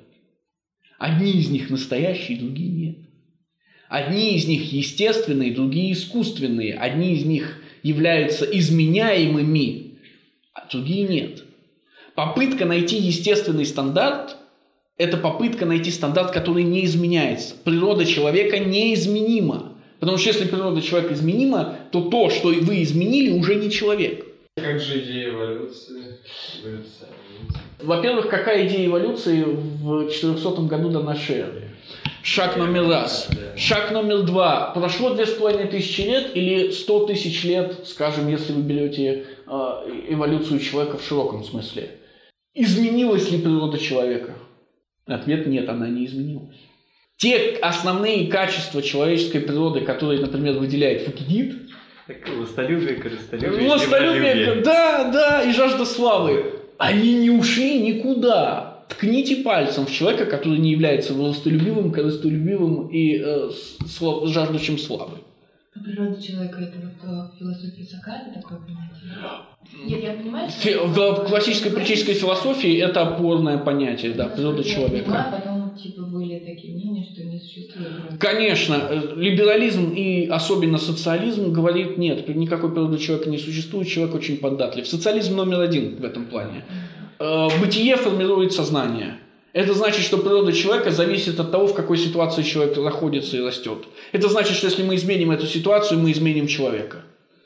Одни из них настоящие, другие нет. Одни из них естественные, другие искусственные. Одни из них являются изменяемыми, а другие нет. Попытка найти естественный стандарт – это попытка найти стандарт, который не изменяется. Природа человека неизменима. Потому что если природа человека изменима, то то, что вы изменили, уже не человек. Как же идея эволюции? Во-первых, какая идея эволюции в 400 году до нашей эры? Шаг номер раз. Шаг номер два. Прошло две с половиной тысячи лет или сто тысяч лет, скажем, если вы берете э, эволюцию человека в широком смысле. Изменилась ли природа человека? Ответ нет, она не изменилась. Те основные качества человеческой природы, которые, например, выделяет Фукидид, Так, властолюбие, корыстолюбие, Властолюбие, землелюбие. да, да, и жажда славы. Они не ушли никуда. Ткните пальцем в человека, который не является властолюбивым, корыстолюбивым и э, с- сла- жаждущим славы. Природа человека это вот э, философия Сократа такое понятие? Нет, я понимаю, что... Фи- В классической политической философии это опорное понятие, да, природа Я человека. понимаю, потом типа были такие мнения, что не существует. Конечно, э, либерализм и особенно социализм говорит, нет, никакой природы человека не существует, человек очень податлив. Социализм номер один в этом плане. Э, Бытие формирует сознание. Это значит, что природа человека зависит от того, в какой ситуации человек находится и растет. Это значит, что если мы изменим эту ситуацию, мы изменим человека.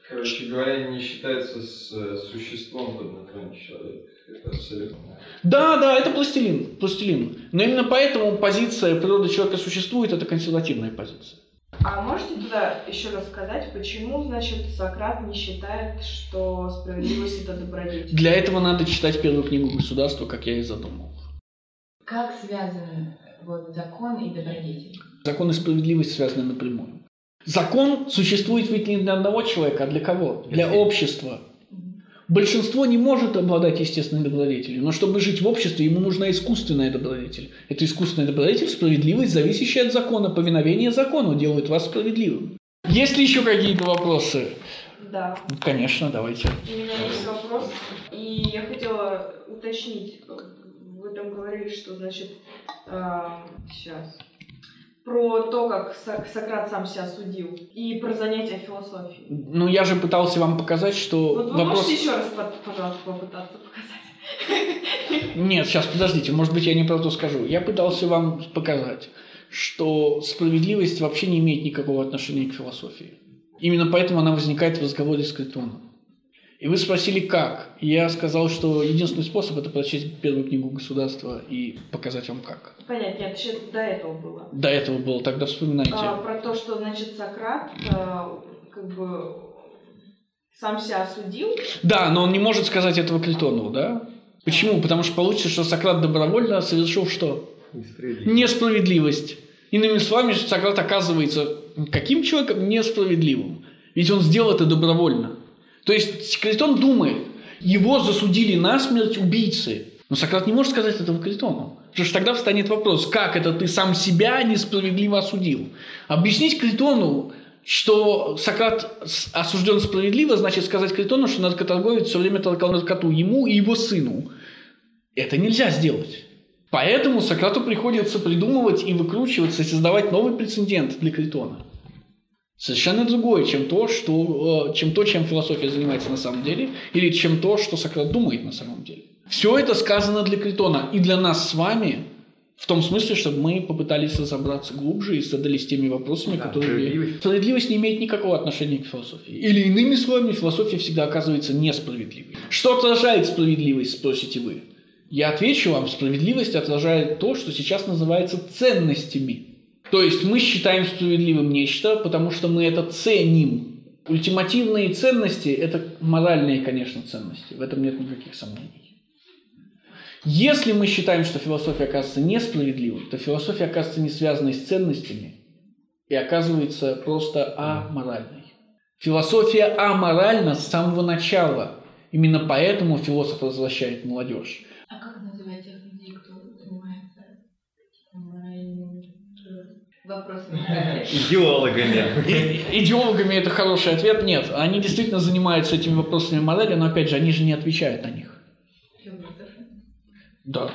Короче говоря, не считается с э, существом под названием человек. Это абсолютно. Да, да, это пластилин, пластилин. Но именно поэтому позиция природы человека существует, это консервативная позиция. А можете туда еще раз сказать, почему, значит, Сократ не считает, что справедливость это добродетель? Для этого надо читать первую книгу государства, как я и задумал. Как связаны вот закон и добродетель? Закон и справедливость связаны напрямую. Закон существует ведь не для одного человека, а для кого? Для Для общества. Большинство не может обладать естественной добродетелью, но чтобы жить в обществе, ему нужна искусственная добродетель. Это искусственная добродетель, справедливость, зависящая от закона. Повиновение закону делает вас справедливым. Есть ли еще какие-то вопросы? Да. Ну, Конечно, давайте. У меня есть вопрос, и я хотела уточнить. Вы там говорили, что, значит, сейчас, про то, как Со- Сократ сам себя судил, и про занятия философией. Ну, я же пытался вам показать, что Вот вы вопрос... можете еще раз, по- пожалуйста, попытаться показать? Нет, сейчас, подождите, может быть, я не про то скажу. Я пытался вам показать, что справедливость вообще не имеет никакого отношения к философии. Именно поэтому она возникает в разговоре с Критоном. И вы спросили, как? И я сказал, что единственный способ – это прочесть первую книгу государства и показать вам как. Понятно, нет, еще до этого было. До этого было, тогда вспоминайте. А, про то, что, значит, Сократ а, как бы сам себя осудил. Да, но он не может сказать этого Критону, да? Почему? Потому что получится, что Сократ добровольно совершил что? Несправедливо. Несправедливость. Иными словами, Сократ оказывается каким человеком? Несправедливым. Ведь он сделал это добровольно. То есть Критон думает, его засудили на смерть убийцы. Но Сократ не может сказать этого Критону. Потому что тогда встанет вопрос, как это ты сам себя несправедливо осудил? Объяснить Критону, что Сократ осужден справедливо, значит сказать Критону, что наркоторговец все время толкал наркоту ему и его сыну. Это нельзя сделать. Поэтому Сократу приходится придумывать и выкручиваться, и создавать новый прецедент для Критона. Совершенно другое, чем то, что, э, чем то, чем философия занимается на самом деле, или чем то, что Сократ думает на самом деле. Все это сказано для Критона и для нас с вами, в том смысле, чтобы мы попытались разобраться глубже и задались теми вопросами, Да, которые... справедливость. Справедливость не имеет никакого отношения к философии. Или иными словами, философия всегда оказывается несправедливой. Что отражает справедливость, спросите вы? Я отвечу вам, справедливость отражает то, что сейчас называется ценностями. То есть мы считаем справедливым нечто, потому что мы это ценим. Ультимативные ценности – это моральные, конечно, ценности. В этом нет никаких сомнений. Если мы считаем, что философия оказывается несправедливой, то философия оказывается не связанной с ценностями и оказывается просто аморальной. Философия аморальна с самого начала. Именно поэтому философ развращает молодежь. А как называть Идеологами. Идеологами это хороший ответ. Нет, они действительно занимаются этими вопросами морали, но опять же, они же не отвечают на них. Да.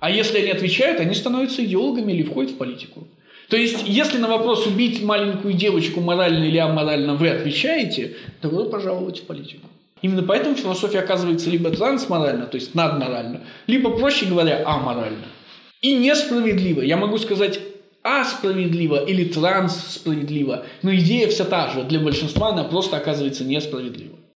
А если они отвечают, они становятся идеологами или входят в политику. То есть, если на вопрос убить маленькую девочку морально или аморально вы отвечаете, добро пожаловать в политику. Именно поэтому философия оказывается либо трансморально, то есть надморально, либо, проще говоря, аморально. И несправедливо. Я могу сказать асправедливо или транссправедливо, но идея вся та же. Для большинства она просто оказывается несправедлива.